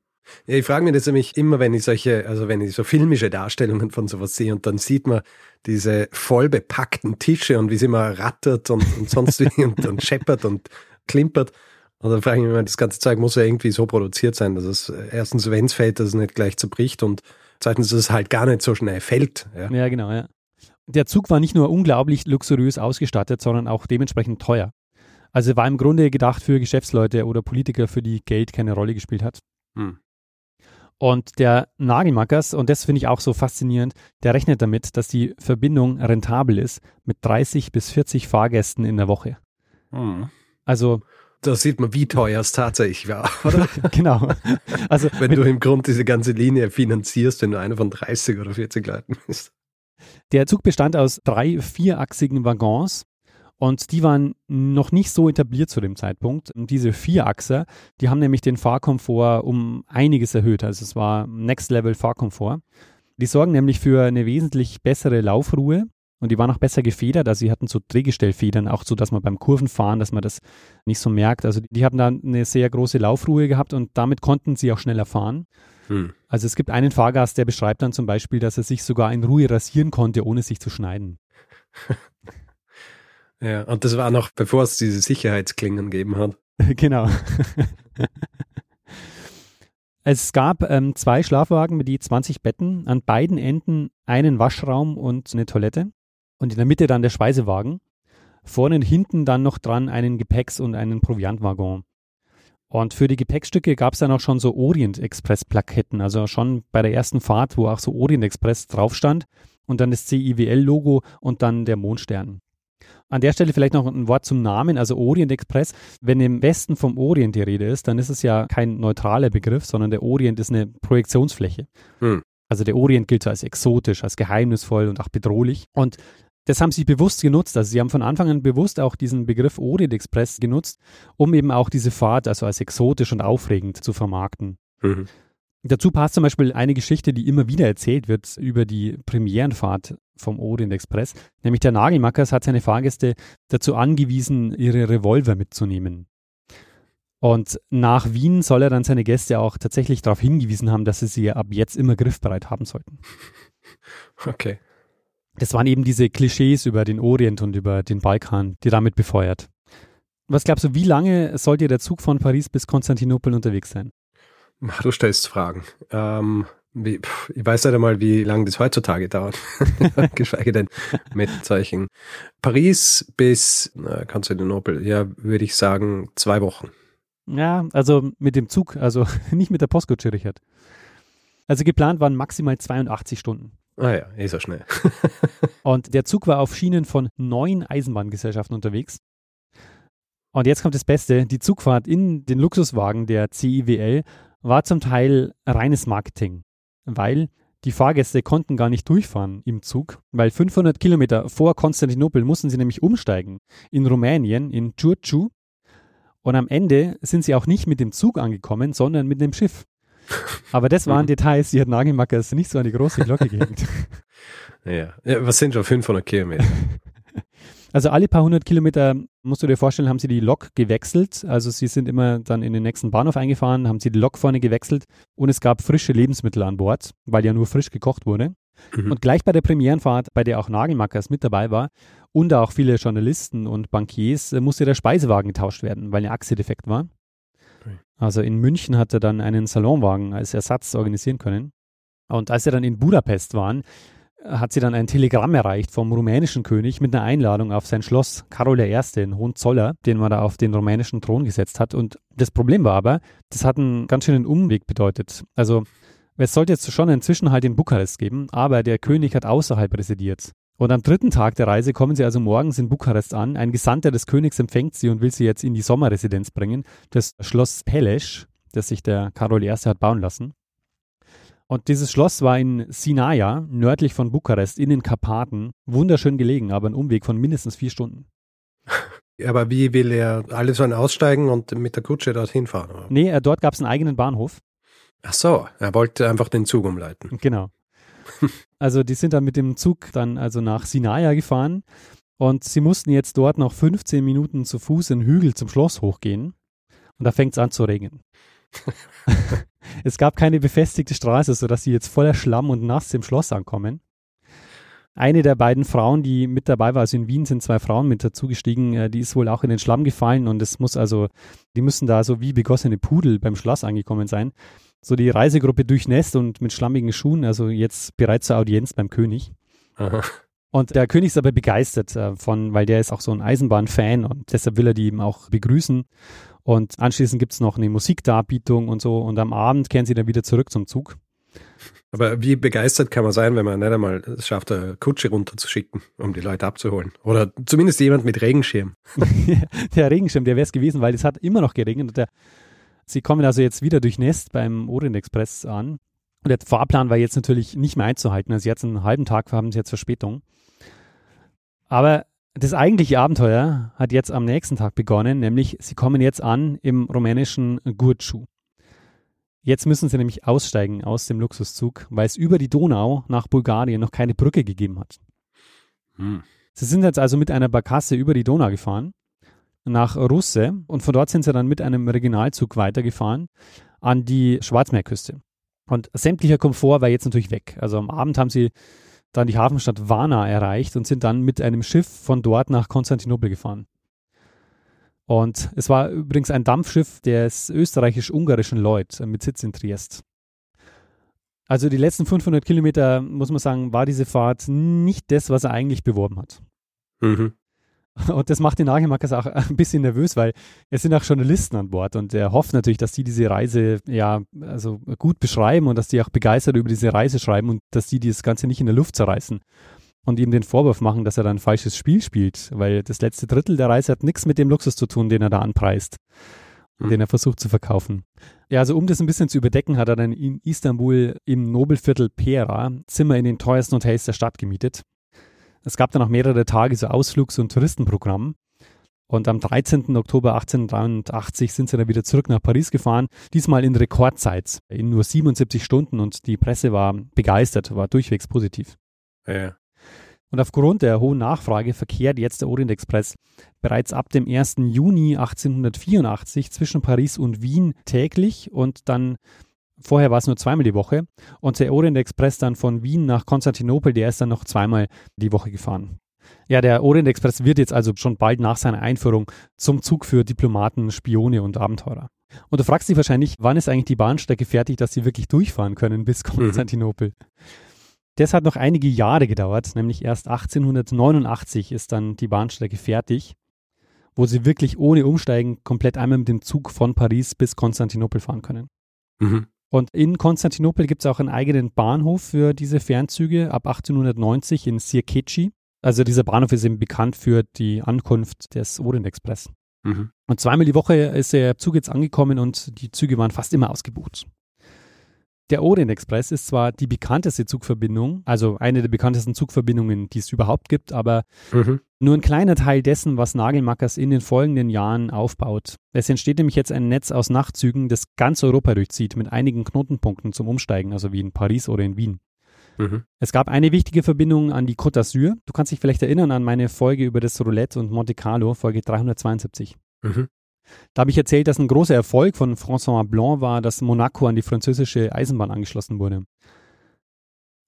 Ja, ich frage mich das nämlich immer, wenn ich solche, also wenn ich so filmische Darstellungen von sowas sehe und dann sieht man diese voll bepackten Tische und wie sie immer rattert und, und sonst wie und, und scheppert und klimpert. Und dann frage ich mich immer, das ganze Zeug muss ja irgendwie so produziert sein, dass es erstens, wenn es fällt, dass es nicht gleich zerbricht und zweitens, dass es halt gar nicht so schnell fällt. Ja, ja genau, ja. Der Zug war nicht nur unglaublich luxuriös ausgestattet, sondern auch dementsprechend teuer. Also war im Grunde gedacht für Geschäftsleute oder Politiker, für die Geld keine Rolle gespielt hat. Hm. Und der Nagelmackers, und das finde ich auch so faszinierend, der rechnet damit, dass die Verbindung rentabel ist mit 30 bis 40 Fahrgästen in der Woche. Hm. Also da sieht man, wie teuer es tatsächlich war, <laughs> oder? <laughs> genau. Also wenn du im Grunde diese ganze Linie finanzierst, wenn du einer von 30 oder 40 Leuten bist. Der Zug bestand aus drei vierachsigen Waggons und die waren noch nicht so etabliert zu dem Zeitpunkt. Und diese Vierachser, die haben nämlich den Fahrkomfort um einiges erhöht. Also es war Next Level Fahrkomfort. Die sorgen nämlich für eine wesentlich bessere Laufruhe und die waren auch besser gefedert, also sie hatten so Drehgestellfedern, auch so, dass man beim Kurvenfahren, dass man das nicht so merkt. Also die haben da eine sehr große Laufruhe gehabt und damit konnten sie auch schneller fahren. Hm. Also es gibt einen Fahrgast, der beschreibt dann zum Beispiel, dass er sich sogar in Ruhe rasieren konnte, ohne sich zu schneiden. <laughs> ja, und das war noch bevor es diese Sicherheitsklingen gegeben hat. <laughs> genau. <laughs> Es gab ähm, zwei Schlafwagen mit je 20 Betten, an beiden Enden einen Waschraum und eine Toilette und in der Mitte dann der Speisewagen. Vorne und hinten dann noch dran einen Gepäcks- und einen Proviantwaggon. Und für die Gepäckstücke gab es dann auch schon so Orient Express Plaketten, also schon bei der ersten Fahrt, wo auch so Orient Express drauf stand und dann das CIWL-Logo und dann der Mondstern. An der Stelle vielleicht noch ein Wort zum Namen, also Orient Express. Wenn im Westen vom Orient die Rede ist, dann ist es ja kein neutraler Begriff, sondern der Orient ist eine Projektionsfläche. Hm. Also der Orient gilt so als exotisch, als geheimnisvoll und auch bedrohlich. Und das haben sie bewusst genutzt. Also sie haben von Anfang an bewusst auch diesen Begriff Orient Express genutzt, um eben auch diese Fahrt also als exotisch und aufregend zu vermarkten. Mhm. Dazu passt zum Beispiel eine Geschichte, die immer wieder erzählt wird über die Premierenfahrt vom Orient Express. Nämlich der Nagelmackers hat seine Fahrgäste dazu angewiesen, ihre Revolver mitzunehmen. Und nach Wien soll er dann seine Gäste auch tatsächlich darauf hingewiesen haben, dass sie sie ab jetzt immer griffbereit haben sollten. <laughs> Okay. Das waren eben diese Klischees über den Orient und über den Balkan, die damit befeuert. Was glaubst du, wie lange sollte der Zug von Paris bis Konstantinopel unterwegs sein? Du stellst Fragen. Ähm, wie, pff, ich weiß nicht einmal, wie lange das heutzutage dauert, <laughs> geschweige denn mit solchen. Paris bis na, Konstantinopel, ja, würde ich sagen, zwei Wochen. Ja, also mit dem Zug, also <laughs> nicht mit der Postkutsche, Richard. Also geplant waren maximal 82 Stunden. Ah ja, eh so schnell. <laughs> Und der Zug war auf Schienen von neun Eisenbahngesellschaften unterwegs. Und jetzt kommt das Beste, die Zugfahrt in den Luxuswagen der CIWL war zum Teil reines Marketing, weil die Fahrgäste konnten gar nicht durchfahren im Zug, weil 500 Kilometer vor Konstantinopel mussten sie nämlich umsteigen in Rumänien, in Giurgiu. Und am Ende sind sie auch nicht mit dem Zug angekommen, sondern mit dem Schiff. Aber das waren Details, die hat Nagelmackers nicht so an die große Glocke gehängt. <laughs> Ja. ja, was sind schon 500 Kilometer? <laughs> Also alle paar hundert Kilometer, musst du dir vorstellen, haben sie die Lok gewechselt. Also sie sind immer dann in den nächsten Bahnhof eingefahren, haben sie die Lok vorne gewechselt und es gab frische Lebensmittel an Bord, weil ja nur frisch gekocht wurde. Mhm. Und gleich bei der Premierenfahrt, bei der auch Nagelmackers mit dabei war und auch viele Journalisten und Bankiers, äh, musste der Speisewagen getauscht werden, weil eine Achse defekt war. Also in München hat er dann einen Salonwagen als Ersatz organisieren können. Und als sie dann in Budapest waren, hat sie dann ein Telegramm erreicht vom rumänischen König mit einer Einladung auf sein Schloss Karol I. in Hohenzoller, den man da auf den rumänischen Thron gesetzt hat. Und das Problem war aber, das hat einen ganz schönen Umweg bedeutet. Also es sollte jetzt schon einen Zwischenhalt in Bukarest geben, aber der König hat außerhalb residiert. Und am dritten Tag der Reise kommen sie also morgens in Bukarest an. Ein Gesandter des Königs empfängt sie und will sie jetzt in die Sommerresidenz bringen, das Schloss Peles, das sich der Karol I. hat bauen lassen. Und dieses Schloss war in Sinaia, nördlich von Bukarest, in den Karpaten, wunderschön gelegen, aber ein Umweg von mindestens vier Stunden. <laughs> Aber wie will er alle sollen aussteigen und mit der Kutsche dorthin fahren? Oder? Nee, dort gab es einen eigenen Bahnhof. Ach so, er wollte einfach den Zug umleiten. Genau. <laughs> Also die sind dann mit dem Zug dann also nach Sinaia gefahren und sie mussten jetzt dort noch 15 Minuten zu Fuß den Hügel zum Schloss hochgehen und da fängt es an zu regnen. <laughs> <laughs> es gab keine befestigte Straße, sodass sie jetzt voller Schlamm und nass im Schloss ankommen. Eine der beiden Frauen, die mit dabei war, also in Wien sind zwei Frauen mit dazugestiegen, äh, die ist wohl auch in den Schlamm gefallen und es muss also, die müssen da so wie begossene Pudel beim Schloss angekommen sein. So die Reisegruppe durchnässt und mit schlammigen Schuhen, also jetzt bereit zur Audienz beim König. Aha. Und der König ist aber begeistert äh, von, weil der ist auch so ein Eisenbahnfan und deshalb will er die eben auch begrüßen und anschließend gibt es noch eine Musikdarbietung und so. Und am Abend kehren sie dann wieder zurück zum Zug. Aber wie begeistert kann man sein, wenn man nicht einmal es schafft, eine Kutsche runterzuschicken, um die Leute abzuholen? Oder zumindest jemand mit Regenschirm. <laughs> der Regenschirm, der wäre es gewesen, weil es hat immer noch geregnet. Der, sie kommen also jetzt wieder durch Nest beim Orient Express an. Und der Fahrplan war jetzt natürlich nicht mehr einzuhalten. Also jetzt einen halben Tag haben sie jetzt Verspätung. Aber das eigentliche Abenteuer hat jetzt am nächsten Tag begonnen, nämlich sie kommen jetzt an im rumänischen Gurtschu. Jetzt müssen sie nämlich aussteigen aus dem Luxuszug, weil es über die Donau nach Bulgarien noch keine Brücke gegeben hat. Hm. Sie sind jetzt also mit einer Barkasse über die Donau gefahren nach Russe und von dort sind sie dann mit einem Regionalzug weitergefahren an die Schwarzmeerküste. Und sämtlicher Komfort war jetzt natürlich weg. Also am Abend haben sie dann die Hafenstadt Varna erreicht und sind dann mit einem Schiff von dort nach Konstantinopel gefahren. Und es war übrigens ein Dampfschiff des österreichisch-ungarischen Lloyd mit Sitz in Triest. Also die letzten 500 Kilometer, muss man sagen, war diese Fahrt nicht das, was er eigentlich beworben hat. Mhm. <laughs> Und das macht den Nagelmackers auch ein bisschen nervös, weil es sind auch Journalisten an Bord und er hofft natürlich, dass die diese Reise ja also gut beschreiben und dass die auch begeistert über diese Reise schreiben und dass die das Ganze nicht in der Luft zerreißen und ihm den Vorwurf machen, dass er da ein falsches Spiel spielt, weil das letzte Drittel der Reise hat nichts mit dem Luxus zu tun, den er da anpreist und mhm. den er versucht zu verkaufen. Ja, also um das ein bisschen zu überdecken, hat er dann in Istanbul im Nobelviertel Pera Zimmer in den teuersten Hotels der Stadt gemietet es gab dann auch mehrere Tage so Ausflugs- und Touristenprogramm. Und am 13. Oktober 1883 sind sie dann wieder zurück nach Paris gefahren, diesmal in Rekordzeit, in nur 77 Stunden und die Presse war begeistert, war durchwegs positiv. Ja. Und aufgrund der hohen Nachfrage verkehrt jetzt der Orient Express bereits ab dem 1. Juni 1884 zwischen Paris und Wien täglich und dann Vorher war es nur zweimal die Woche. Und der Orient Express dann von Wien nach Konstantinopel, der ist dann noch zweimal die Woche gefahren. Ja, der Orient Express wird jetzt also schon bald nach seiner Einführung zum Zug für Diplomaten, Spione und Abenteurer. Und du fragst dich wahrscheinlich, wann ist eigentlich die Bahnstrecke fertig, dass sie wirklich durchfahren können bis mhm. Konstantinopel? Mhm. Das hat noch einige Jahre gedauert, nämlich erst 1889 ist dann die Bahnstrecke fertig, wo sie wirklich ohne Umsteigen komplett einmal mit dem Zug von Paris bis Konstantinopel fahren können. Mhm. Und in Konstantinopel gibt es auch einen eigenen Bahnhof für diese Fernzüge ab 1890 in Sirkeci. Also dieser Bahnhof ist eben bekannt für die Ankunft des Orient Express. Mhm. Und zweimal die Woche ist der Zug jetzt angekommen und die Züge waren fast immer ausgebucht. Der Orient Express ist zwar die bekannteste Zugverbindung, also eine der bekanntesten Zugverbindungen, die es überhaupt gibt, aber mhm. nur ein kleiner Teil dessen, was Nagelmackers in den folgenden Jahren aufbaut. Es entsteht nämlich jetzt ein Netz aus Nachtzügen, das ganz Europa durchzieht, mit einigen Knotenpunkten zum Umsteigen, also wie in Paris oder in Wien. Mhm. Es gab eine wichtige Verbindung an die Côte d'Azur. Du kannst dich vielleicht erinnern an meine Folge über das Roulette und Monte Carlo, Folge 372. Mhm. Da habe ich erzählt, dass ein großer Erfolg von François Blanc war, dass Monaco an die französische Eisenbahn angeschlossen wurde.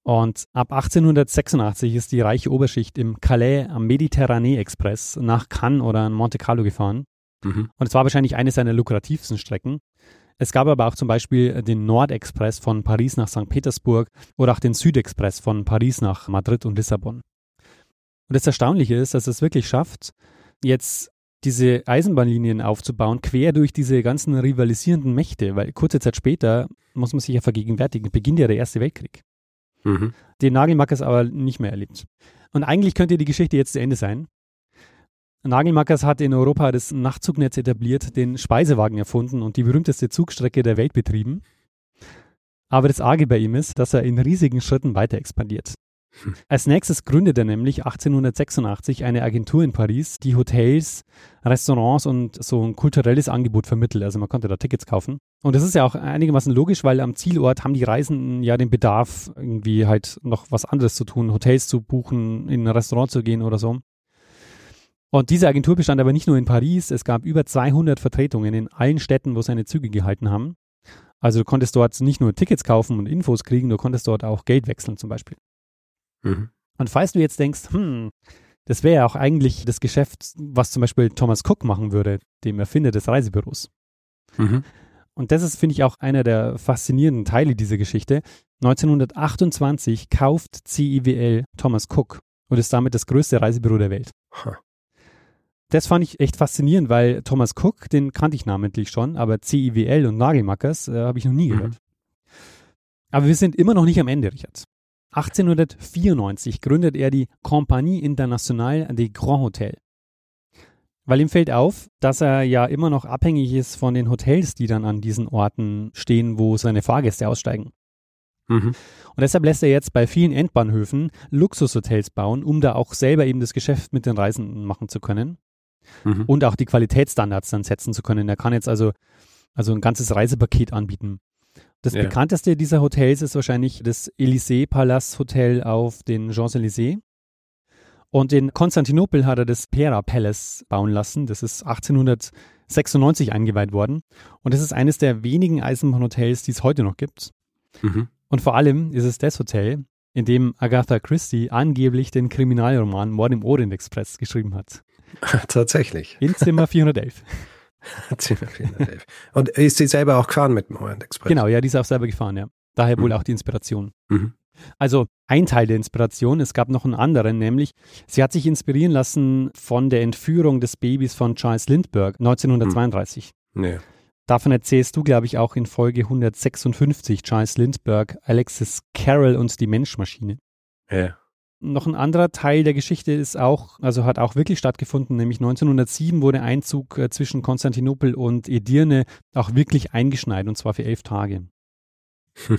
Und ab 1886 ist die reiche Oberschicht im Calais am Mediterranee Express nach Cannes oder Monte Carlo gefahren. Mhm. Und es war wahrscheinlich eine seiner lukrativsten Strecken. Es gab aber auch zum Beispiel den Nordexpress von Paris nach St. Petersburg oder auch den Südexpress von Paris nach Madrid und Lissabon. Und das Erstaunliche ist, dass es wirklich schafft, jetzt diese Eisenbahnlinien aufzubauen, quer durch diese ganzen rivalisierenden Mächte, weil kurze Zeit später, muss man sich ja vergegenwärtigen, beginnt ja der Erste Weltkrieg. Mhm. Den Nagelmackers aber nicht mehr erlebt. Und eigentlich könnte die Geschichte jetzt zu Ende sein. Nagelmackers hat in Europa das Nachtzugnetz etabliert, den Speisewagen erfunden und die berühmteste Zugstrecke der Welt betrieben. Aber das Arge bei ihm ist, dass er in riesigen Schritten weiter expandiert. Als nächstes gründet er nämlich 1886 eine Agentur in Paris, die Hotels, Restaurants und so ein kulturelles Angebot vermittelt. Also man konnte da Tickets kaufen. Und das ist ja auch einigermaßen logisch, weil am Zielort haben die Reisenden ja den Bedarf, irgendwie halt noch was anderes zu tun, Hotels zu buchen, in ein Restaurant zu gehen oder so. Und diese Agentur bestand aber nicht nur in Paris, es gab über 200 Vertretungen in allen Städten, wo seine Züge gehalten haben. Also du konntest dort nicht nur Tickets kaufen und Infos kriegen, du konntest dort auch Geld wechseln zum Beispiel. Mhm. Und falls du jetzt denkst, hm, das wäre ja auch eigentlich das Geschäft, was zum Beispiel Thomas Cook machen würde, dem Erfinder des Reisebüros. Mhm. Und das ist, finde ich, auch einer der faszinierenden Teile dieser Geschichte. 1928 kauft CIWL Thomas Cook und ist damit das größte Reisebüro der Welt. Huh. Das fand ich echt faszinierend, weil Thomas Cook, den kannte ich namentlich schon, aber CIWL und Nagelmackers äh, habe ich noch nie mhm. gehört. Mhm. Aber wir sind immer noch nicht am Ende, Richard. 1894 gründet er die Compagnie Internationale des Grands Hotels. Weil ihm fällt auf, dass er ja immer noch abhängig ist von den Hotels, die dann an diesen Orten stehen, wo seine Fahrgäste aussteigen. Mhm. Und deshalb lässt er jetzt bei vielen Endbahnhöfen Luxushotels bauen, um da auch selber eben das Geschäft mit den Reisenden machen zu können. Mhm. Und auch die Qualitätsstandards dann setzen zu können. Er kann jetzt also, also ein ganzes Reisepaket anbieten. Das ja. bekannteste dieser Hotels ist wahrscheinlich das Élysée Palace Hotel auf den Champs-Élysées. Und in Konstantinopel hat er das Pera Palace bauen lassen. Das ist 1896 eingeweiht worden. Und das ist eines der wenigen Eisenbahnhotels, die es heute noch gibt. Mhm. Und vor allem ist es das Hotel, in dem Agatha Christie angeblich den Kriminalroman Mord im Orient Express geschrieben hat. <laughs> Tatsächlich. In Zimmer <laughs> 411. <laughs> Und ist sie selber auch gefahren mit dem Orient Express? Genau, ja, die ist auch selber gefahren, ja. Daher wohl mhm. auch die Inspiration. Mhm. Also ein Teil der Inspiration, es gab noch einen anderen, nämlich sie hat sich inspirieren lassen von der Entführung des Babys von Charles Lindbergh 1932. Mhm. Nee. Davon erzählst du, glaube ich, auch in Folge 156, Charles Lindbergh, Alexis Carroll und die Menschmaschine. Ja. Noch ein anderer Teil der Geschichte ist auch, also hat auch wirklich stattgefunden, nämlich 1907 wurde Einzug äh, zwischen Konstantinopel und Edirne auch wirklich eingeschneit und zwar für elf Tage. Hm.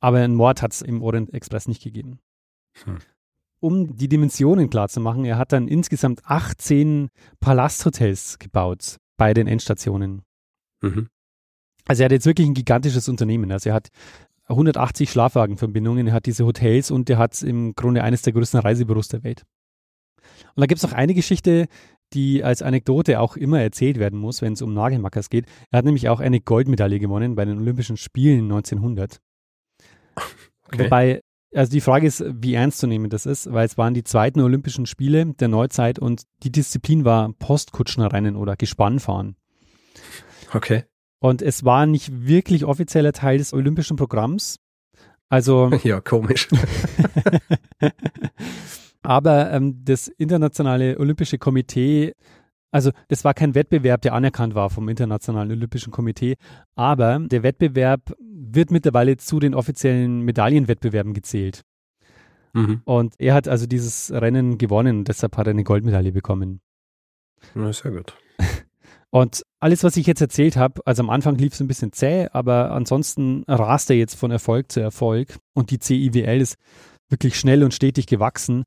Aber einen Mord hat es im Orient Express nicht gegeben. Hm. Um die Dimensionen klar zu machen, er hat dann insgesamt 18 Palasthotels gebaut bei den Endstationen. Mhm. Also er hat jetzt wirklich ein gigantisches Unternehmen. Also er hat 180 Schlafwagenverbindungen, er hat diese Hotels und er hat im Grunde eines der größten Reisebüros der Welt. Und da gibt es noch eine Geschichte, die als Anekdote auch immer erzählt werden muss, wenn es um Nagelmackers geht. Er hat nämlich auch eine Goldmedaille gewonnen bei den Olympischen Spielen 1900. Okay. Wobei, also die Frage ist, wie ernst zu nehmen das ist, weil es waren die zweiten Olympischen Spiele der Neuzeit und die Disziplin war Postkutschenrennen oder Gespannfahren. Okay. Und es war nicht wirklich offizieller Teil des olympischen Programms. Also. <laughs> Ja, komisch. <laughs> aber ähm, das Internationale Olympische Komitee, also das war kein Wettbewerb, der anerkannt war vom Internationalen Olympischen Komitee, aber der Wettbewerb wird mittlerweile zu den offiziellen Medaillenwettbewerben gezählt. Mhm. Und er hat also dieses Rennen gewonnen, deshalb hat er eine Goldmedaille bekommen. Na, sehr gut. <laughs> Und alles, was ich jetzt erzählt habe, also am Anfang lief es ein bisschen zäh, aber ansonsten rast er jetzt von Erfolg zu Erfolg und die CIWL ist wirklich schnell und stetig gewachsen.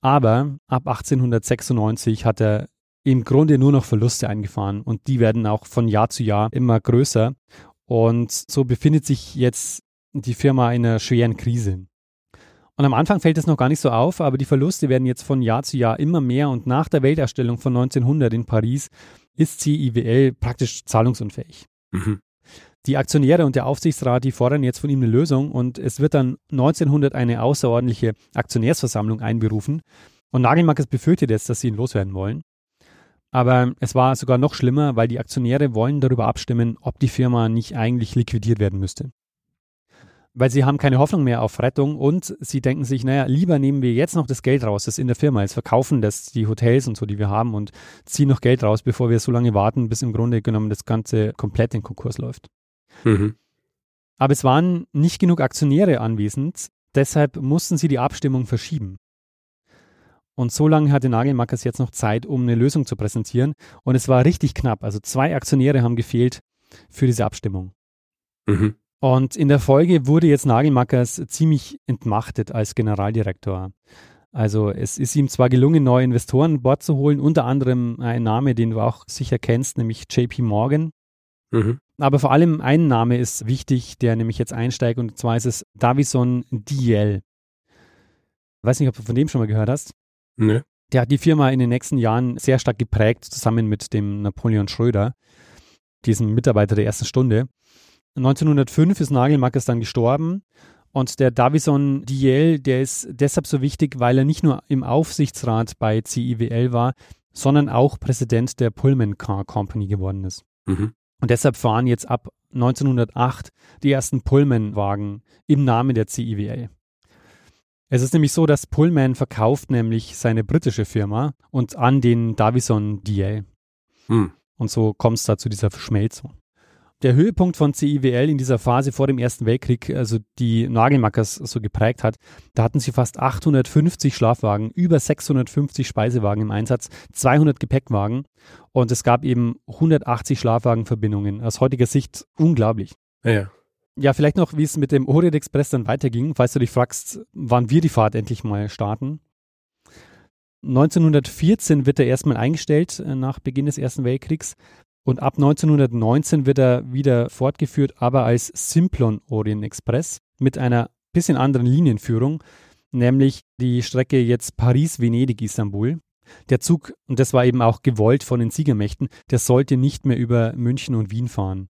Aber ab 1896 hat er im Grunde nur noch Verluste eingefahren und die werden auch von Jahr zu Jahr immer größer. Und so befindet sich jetzt die Firma in einer schweren Krise. Und am Anfang fällt es noch gar nicht so auf, aber die Verluste werden jetzt von Jahr zu Jahr immer mehr und nach der Weltausstellung von 1900 in Paris ist CIWL praktisch zahlungsunfähig. Mhm. Die Aktionäre und der Aufsichtsrat, die fordern jetzt von ihm eine Lösung und es wird dann 1900 eine außerordentliche Aktionärsversammlung einberufen. Und Nagelmarkers befürchtet jetzt, dass sie ihn loswerden wollen. Aber es war sogar noch schlimmer, weil die Aktionäre wollen darüber abstimmen, ob die Firma nicht eigentlich liquidiert werden müsste weil sie haben keine Hoffnung mehr auf Rettung und sie denken sich, naja, lieber nehmen wir jetzt noch das Geld raus, das in der Firma ist, verkaufen das, die Hotels und so, die wir haben und ziehen noch Geld raus, bevor wir so lange warten, bis im Grunde genommen das Ganze komplett in Konkurs läuft. Mhm. Aber es waren nicht genug Aktionäre anwesend, deshalb mussten sie die Abstimmung verschieben. Und so lange hatte Nagelmackers jetzt noch Zeit, um eine Lösung zu präsentieren. Und es war richtig knapp. Also zwei Aktionäre haben gefehlt für diese Abstimmung. Mhm. Und in der Folge wurde jetzt Nagelmackers ziemlich entmachtet als Generaldirektor. Also es ist ihm zwar gelungen, neue Investoren an Bord zu holen, unter anderem ein Name, den du auch sicher kennst, nämlich JP Morgan. Mhm. Aber vor allem ein Name ist wichtig, der nämlich jetzt einsteigt, und zwar ist es Davison DL. Weiß nicht, ob du von dem schon mal gehört hast. Nee. Der hat die Firma in den nächsten Jahren sehr stark geprägt, zusammen mit dem Napoleon Schröder, diesem Mitarbeiter der ersten Stunde. 1905 ist Nagelmackers dann gestorben und der Davison Diel, der ist deshalb so wichtig, weil er nicht nur im Aufsichtsrat bei CIWL war, sondern auch Präsident der Pullman Car Company geworden ist. Mhm. Und deshalb fahren jetzt ab 1908 die ersten Pullman-Wagen im Namen der CIWL. Es ist nämlich so, dass Pullman verkauft nämlich seine britische Firma und an den Davison DL. Mhm. Und so kommt es da zu dieser Verschmelzung der Höhepunkt von CIWL in dieser Phase vor dem Ersten Weltkrieg, also die Nagelmackers so geprägt hat, da hatten sie fast 850 Schlafwagen, über 650 Speisewagen im Einsatz, 200 Gepäckwagen und es gab eben 180 Schlafwagenverbindungen. Aus heutiger Sicht unglaublich. Ja. Ja, vielleicht noch, wie es mit dem Orient Express dann weiterging, falls du dich fragst, wann wir die Fahrt endlich mal starten. 1914 wird er erstmal eingestellt äh, nach Beginn des Ersten Weltkriegs. Und ab 1919 wird er wieder fortgeführt, aber als Simplon Orient Express mit einer bisschen anderen Linienführung, nämlich die Strecke jetzt Paris-Venedig-Istanbul. Der Zug, und das war eben auch gewollt von den Siegermächten, der sollte nicht mehr über München und Wien fahren.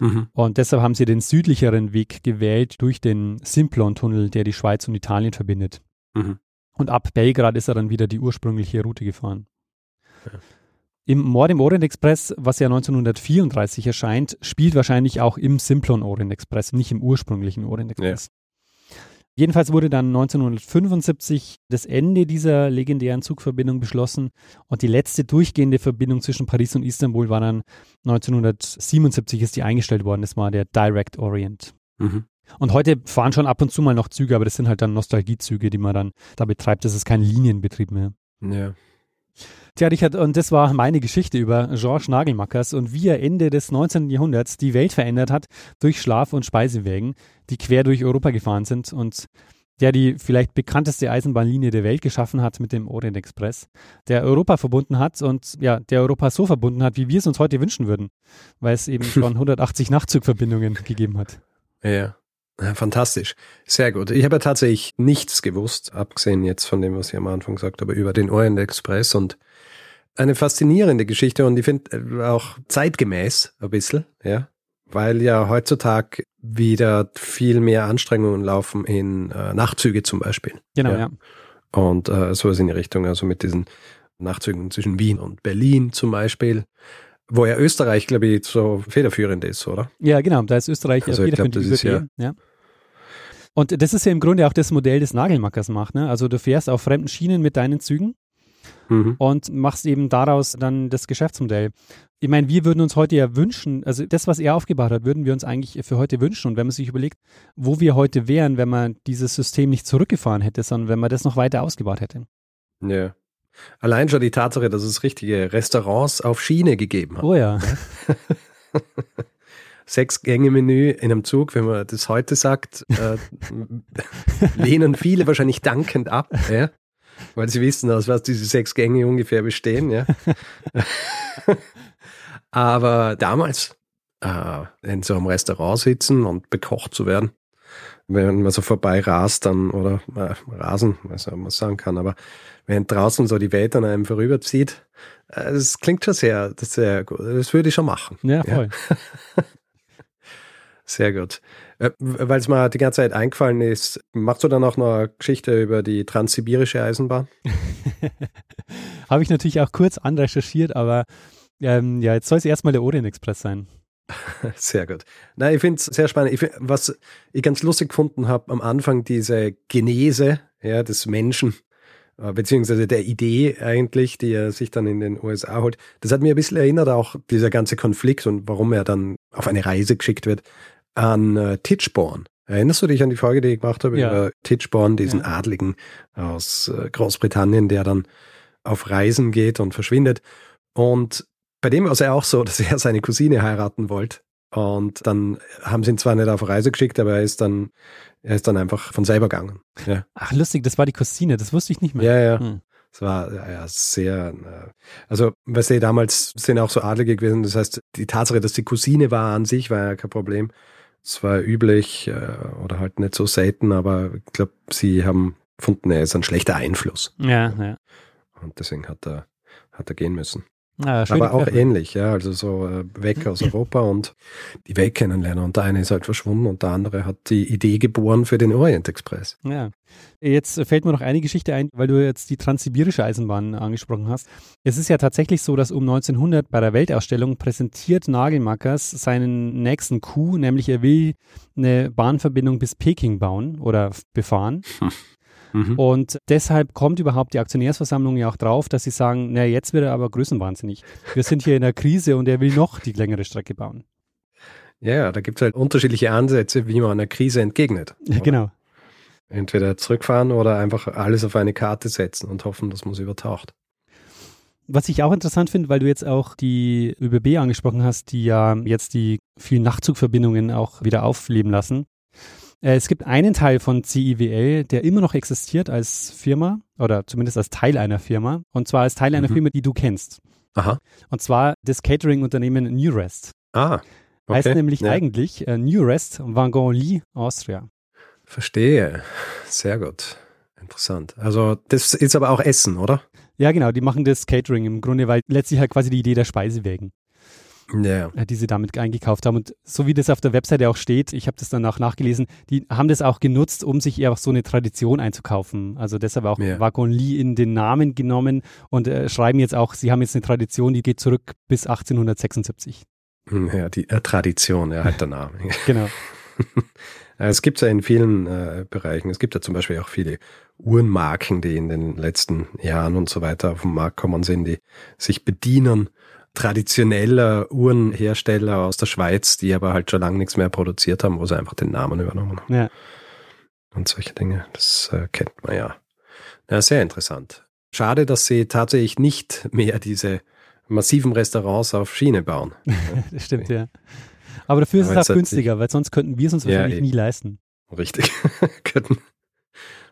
Mhm. Und deshalb haben sie den südlicheren Weg gewählt durch den Simplon-Tunnel, der die Schweiz und Italien verbindet. Mhm. Und ab Belgrad ist er dann wieder die ursprüngliche Route gefahren. Ja. Im Mord im Orient Express, was ja 1934 erscheint, spielt wahrscheinlich auch im Simplon Orient Express, nicht im ursprünglichen Orient Express. Ja. Jedenfalls wurde dann 1975 das Ende dieser legendären Zugverbindung beschlossen und die letzte durchgehende Verbindung zwischen Paris und Istanbul war dann 1977 ist die eingestellt worden. Das war der Direct Orient. Mhm. Und heute fahren schon ab und zu mal noch Züge, aber das sind halt dann Nostalgiezüge, die man dann da betreibt. Das ist kein Linienbetrieb mehr. Ja. Tja, Richard, und das war meine Geschichte über Georges Nagelmackers und wie er Ende des 19. Jahrhunderts die Welt verändert hat durch Schlaf- und Speisewägen, die quer durch Europa gefahren sind und der die vielleicht bekannteste Eisenbahnlinie der Welt geschaffen hat mit dem Orient Express, der Europa verbunden hat und ja, der Europa so verbunden hat, wie wir es uns heute wünschen würden, weil es eben <laughs> schon 180 Nachtzugverbindungen gegeben hat. Ja. Ja, fantastisch. Sehr gut. Ich habe ja tatsächlich nichts gewusst, abgesehen jetzt von dem, was ich am Anfang gesagt habe, über den Orient Express und eine faszinierende Geschichte und ich finde äh, auch zeitgemäß ein bisschen, ja, weil ja heutzutage wieder viel mehr Anstrengungen laufen in äh, Nachtzüge zum Beispiel. Genau, ja. ja. Und äh, sowas in die Richtung, also mit diesen Nachtzügen zwischen Wien und Berlin zum Beispiel. Wo ja Österreich, glaube ich, so federführend ist, oder? Ja, genau, da ist Österreich also federführend. Ich glaub, das ist ja, ja. Und das ist ja im Grunde auch das Modell des Nagelmackers macht. Ne? Also du fährst auf fremden Schienen mit deinen Zügen mhm. und machst eben daraus dann das Geschäftsmodell. Ich meine, wir würden uns heute ja wünschen, also das, was er aufgebaut hat, würden wir uns eigentlich für heute wünschen. Und wenn man sich überlegt, wo wir heute wären, wenn man dieses System nicht zurückgefahren hätte, sondern wenn man das noch weiter ausgebaut hätte. Ja. Allein schon die Tatsache, dass es richtige Restaurants auf Schiene gegeben hat. Oh ja. <laughs> Sechs-Gänge-Menü in einem Zug, wenn man das heute sagt, äh, <laughs> lehnen viele wahrscheinlich dankend ab, ja? weil sie wissen, aus was diese sechs Gänge ungefähr bestehen. Ja? <laughs> Aber damals äh, in so einem Restaurant sitzen und bekocht zu werden, wenn man so vorbei rast dann, oder äh, rasen, weiß nicht, ob man sagen kann, aber wenn draußen so die Welt an einem vorüberzieht, äh, das klingt schon sehr, das sehr gut. Das würde ich schon machen. Ja, voll. Ja. <laughs> Sehr gut. Äh, Weil es mir die ganze Zeit eingefallen ist, machst du dann auch noch eine Geschichte über die transsibirische Eisenbahn? <laughs> Habe ich natürlich auch kurz anrecherchiert, aber ähm, ja, jetzt soll es erstmal der Orient Express sein. <laughs> Sehr gut. Nein, ich finde es sehr spannend. Ich find, was ich ganz lustig gefunden habe, am Anfang diese Genese ja, des Menschen, äh, beziehungsweise der Idee eigentlich, die er sich dann in den USA holt. Das hat mir ein bisschen erinnert, auch dieser ganze Konflikt und warum er dann auf eine Reise geschickt wird an äh, Titchborn. Erinnerst du dich an die Folge, die ich gemacht habe ja. über Titchborn, diesen ja. Adligen aus äh, Großbritannien, der dann auf Reisen geht und verschwindet? Und bei dem war es ja auch so, <laughs> dass er seine Cousine heiraten wollte. Und dann haben sie ihn zwar nicht auf Reise geschickt, aber er ist dann, er ist dann einfach von selber gegangen. Ja. Ach, lustig, das war die Cousine, das wusste ich nicht mehr. Ja, ja. Hm. Es war ja, sehr, also weißt du, damals sind auch so Adlige gewesen, das heißt, die Tatsache, dass die Cousine war an sich, war ja kein Problem. Es war üblich äh, oder halt nicht so selten, aber ich glaube, sie haben gefunden, er ist ein schlechter Einfluss. Ja, ja. Und deswegen hat er, hat er gehen müssen. Ah, aber auch ähnlich, ja, also so äh, weg aus <laughs> Europa und die Welt kennenlernen. Und der eine ist halt verschwunden und der andere hat die Idee geboren für den Orient Express. Ja. Jetzt fällt mir noch eine Geschichte ein, weil du jetzt die transsibirische Eisenbahn angesprochen hast. Es ist ja tatsächlich so, dass um 1900 bei der Weltausstellung präsentiert Nagelmackers seinen nächsten Coup, nämlich er will eine Bahnverbindung bis Peking bauen oder befahren. Hm. <laughs> Mhm. Und deshalb kommt überhaupt die Aktionärsversammlung ja auch drauf, dass sie sagen, na jetzt wird er aber größenwahnsinnig. Wir sind hier in einer Krise und er will noch die längere Strecke bauen. Ja, da gibt es halt unterschiedliche Ansätze, wie man einer Krise entgegnet. <laughs> Ja, genau. Entweder zurückfahren oder einfach alles auf eine Karte setzen und hoffen, dass man es übertaucht. Was ich auch interessant finde, weil du jetzt auch die ÖBB angesprochen hast, die ja jetzt die vielen Nachtzugverbindungen auch wieder aufleben lassen. Äh, es gibt einen Teil von CIWL, der immer noch existiert als Firma oder zumindest als Teil einer Firma. Und zwar als Teil einer mhm. Firma, die du kennst. Aha. Und zwar das Catering-Unternehmen Newrest. Ah. Okay. Heißt nämlich ja. eigentlich äh, Newrest Wagon Austria. Verstehe. Sehr gut. Interessant. Also das ist aber auch Essen, oder? Ja, genau. Die machen das Catering im Grunde, weil letztlich halt quasi die Idee der Speisewägen ja. Äh, die sie damit eingekauft haben. Und so wie das auf der Webseite auch steht, ich habe das danach nachgelesen, die haben das auch genutzt, um sich eher so eine Tradition einzukaufen. Also deshalb auch ja. Wagon Lee in den Namen genommen und äh, schreiben jetzt auch, sie haben jetzt eine Tradition, die geht zurück bis 1876. Hm, ja, die äh, Tradition, ja, halt der Name. <laughs> genau. <laughs> Es gibt ja in vielen äh, Bereichen, es gibt ja zum Beispiel auch viele Uhrenmarken, die in den letzten Jahren und so weiter auf den Markt kommen sind, die sich bedienen traditioneller Uhrenhersteller aus der Schweiz, die aber halt schon lange nichts mehr produziert haben, wo sie einfach den Namen übernommen haben. Ja. Und solche Dinge, das äh, kennt man ja. Ja, sehr interessant. Schade, dass sie tatsächlich nicht mehr diese massiven Restaurants auf Schiene bauen. <laughs> das stimmt, ja. Aber dafür ist aber es auch günstiger, weil sonst könnten wir es uns wahrscheinlich ja, nie leisten. Richtig. <laughs> könnten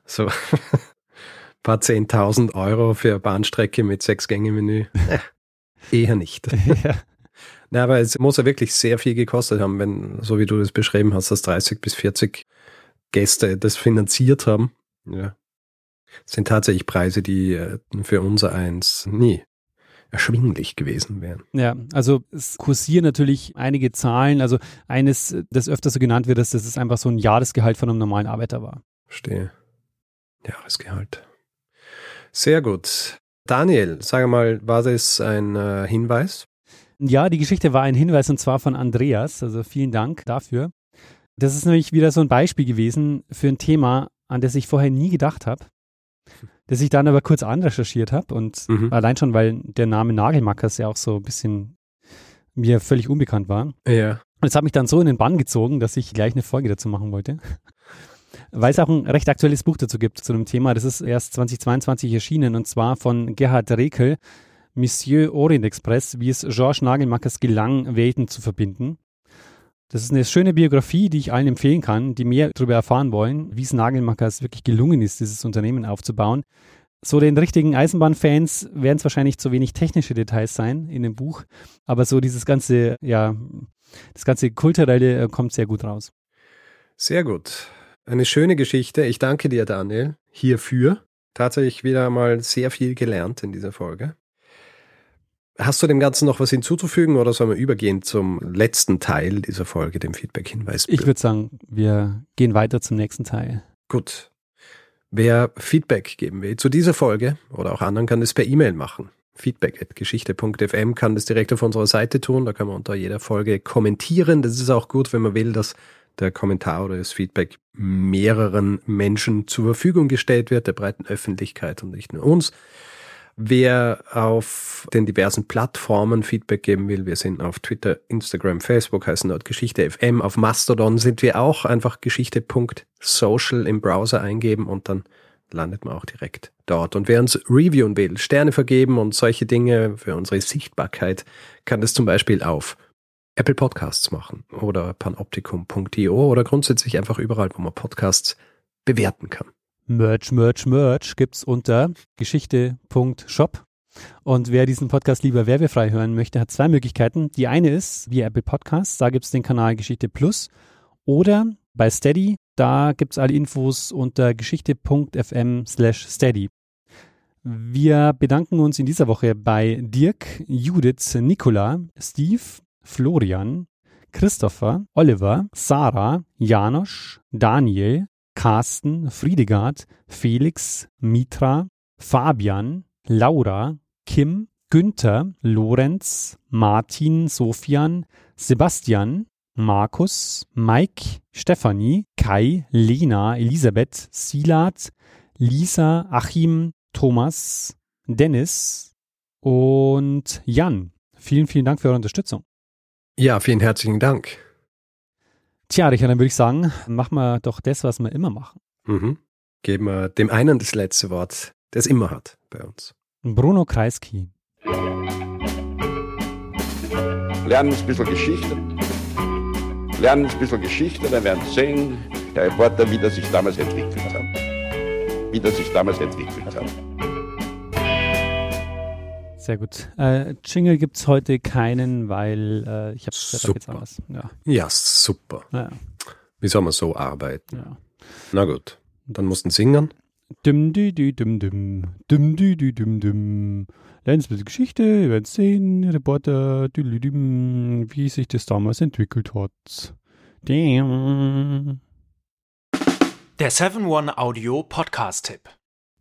so ein paar zehntausend Euro für Bahnstrecke mit sechs Gänge Menü. <laughs> Eher nicht. <laughs> ja. Na, aber es muss ja wirklich sehr viel gekostet haben, wenn, so wie du das beschrieben hast, dass 30 bis 40 Gäste das finanziert haben. Ja. Das sind tatsächlich Preise, die äh, für unser eins nie erschwinglich gewesen wären. Ja, also es kursieren natürlich einige Zahlen. Also eines, das öfter so genannt wird, ist, dass es einfach so ein Jahresgehalt von einem normalen Arbeiter war. Verstehe. Jahresgehalt. Sehr gut. Daniel, sage mal, war das ein äh, Hinweis? Ja, die Geschichte war ein Hinweis und zwar von Andreas. Also vielen Dank dafür. Das ist nämlich wieder so ein Beispiel gewesen für ein Thema, an das ich vorher nie gedacht habe, das ich dann aber kurz anrecherchiert habe und mhm. allein schon, weil der Name Nagelmackers ja auch so ein bisschen mir völlig unbekannt war. Ja. Und es hat mich dann so in den Bann gezogen, dass ich gleich eine Folge dazu machen wollte. Weil es auch ein recht aktuelles Buch dazu gibt zu dem Thema. Das ist erst 2022 erschienen und zwar von Gerhard Rekel, Monsieur Orient Express, wie es Georges Nagelmackers gelang, Welten zu verbinden. Das ist eine schöne Biografie, die ich allen empfehlen kann, die mehr darüber erfahren wollen, wie es Nagelmackers wirklich gelungen ist, dieses Unternehmen aufzubauen. So den richtigen Eisenbahnfans werden es wahrscheinlich zu wenig technische Details sein in dem Buch, aber so dieses ganze, ja, das ganze kulturelle äh, kommt sehr gut raus. Sehr gut. Eine schöne Geschichte. Ich danke dir, Daniel, hierfür. Tatsächlich wieder mal sehr viel gelernt in dieser Folge. Hast du dem Ganzen noch was hinzuzufügen oder sollen wir übergehen zum letzten Teil dieser Folge, dem Feedback-Hinweis? Ich würde sagen, wir gehen weiter zum nächsten Teil. Gut. Wer Feedback geben will zu dieser Folge oder auch anderen, kann das per E-Mail machen. Feedback.geschichte.fm kann das direkt auf unserer Seite tun. Da kann man unter jeder Folge kommentieren. Das ist auch gut, wenn man will, dass der Kommentar oder das Feedback mehreren Menschen zur Verfügung gestellt wird, der breiten Öffentlichkeit und nicht nur uns. Wer auf den diversen Plattformen Feedback geben will, wir sind auf Twitter, Instagram, Facebook, heißen dort Geschichte FM. Auf Mastodon sind wir auch einfach geschichte.social im Browser eingeben und dann landet man auch direkt dort. Und wer uns reviewen will, Sterne vergeben und solche Dinge für unsere Sichtbarkeit, kann das zum Beispiel auf Apple Podcasts machen oder panoptikum.io oder grundsätzlich einfach überall, wo man Podcasts bewerten kann. Merch, Merch, Merch gibt's unter geschichte.shop. Und wer diesen Podcast lieber werbefrei hören möchte, hat zwei Möglichkeiten. Die eine ist via Apple Podcasts, da gibt's den Kanal Geschichte Plus. Oder bei Steady, da gibt's alle Infos unter geschichte.fm slash steady. Wir bedanken uns in dieser Woche bei Dirk, Judith, Nicola, Steve, Florian, Christopher, Oliver, Sarah, Janosch, Daniel, Carsten, Friedegard, Felix, Mitra, Fabian, Laura, Kim, Günther, Lorenz, Martin, Sofian, Sebastian, Markus, Mike, Stefanie, Kai, Lena, Elisabeth, Silat, Lisa, Achim, Thomas, Dennis und Jan. Vielen, vielen Dank für eure Unterstützung. Ja, vielen herzlichen Dank. Tja, Richard, dann würde ich sagen, machen wir doch das, was wir immer machen. Mhm. Geben wir dem einen das letzte Wort, das immer hat bei uns. Bruno Kreisky. Lernen ein bisschen Geschichte. Lernen ein bisschen Geschichte, dann werden Sie sehen, der Reporter, wie das sich damals entwickelt hat. Wie das sich damals entwickelt hat. Sehr gut. Äh, Jingle gibt es heute keinen, weil äh, ich habe jetzt anders. Ja, ja super. Ja. Wie soll man so arbeiten? Ja. Na gut, dann mussten singen. Dum dü dü dum dum, dum dü dü dum dum. Lernen Sie Geschichte, ihr werdet sehen, Reporter, düm, wie sich das damals entwickelt hat. Damn. Der 7-One Audio Podcast-Tipp.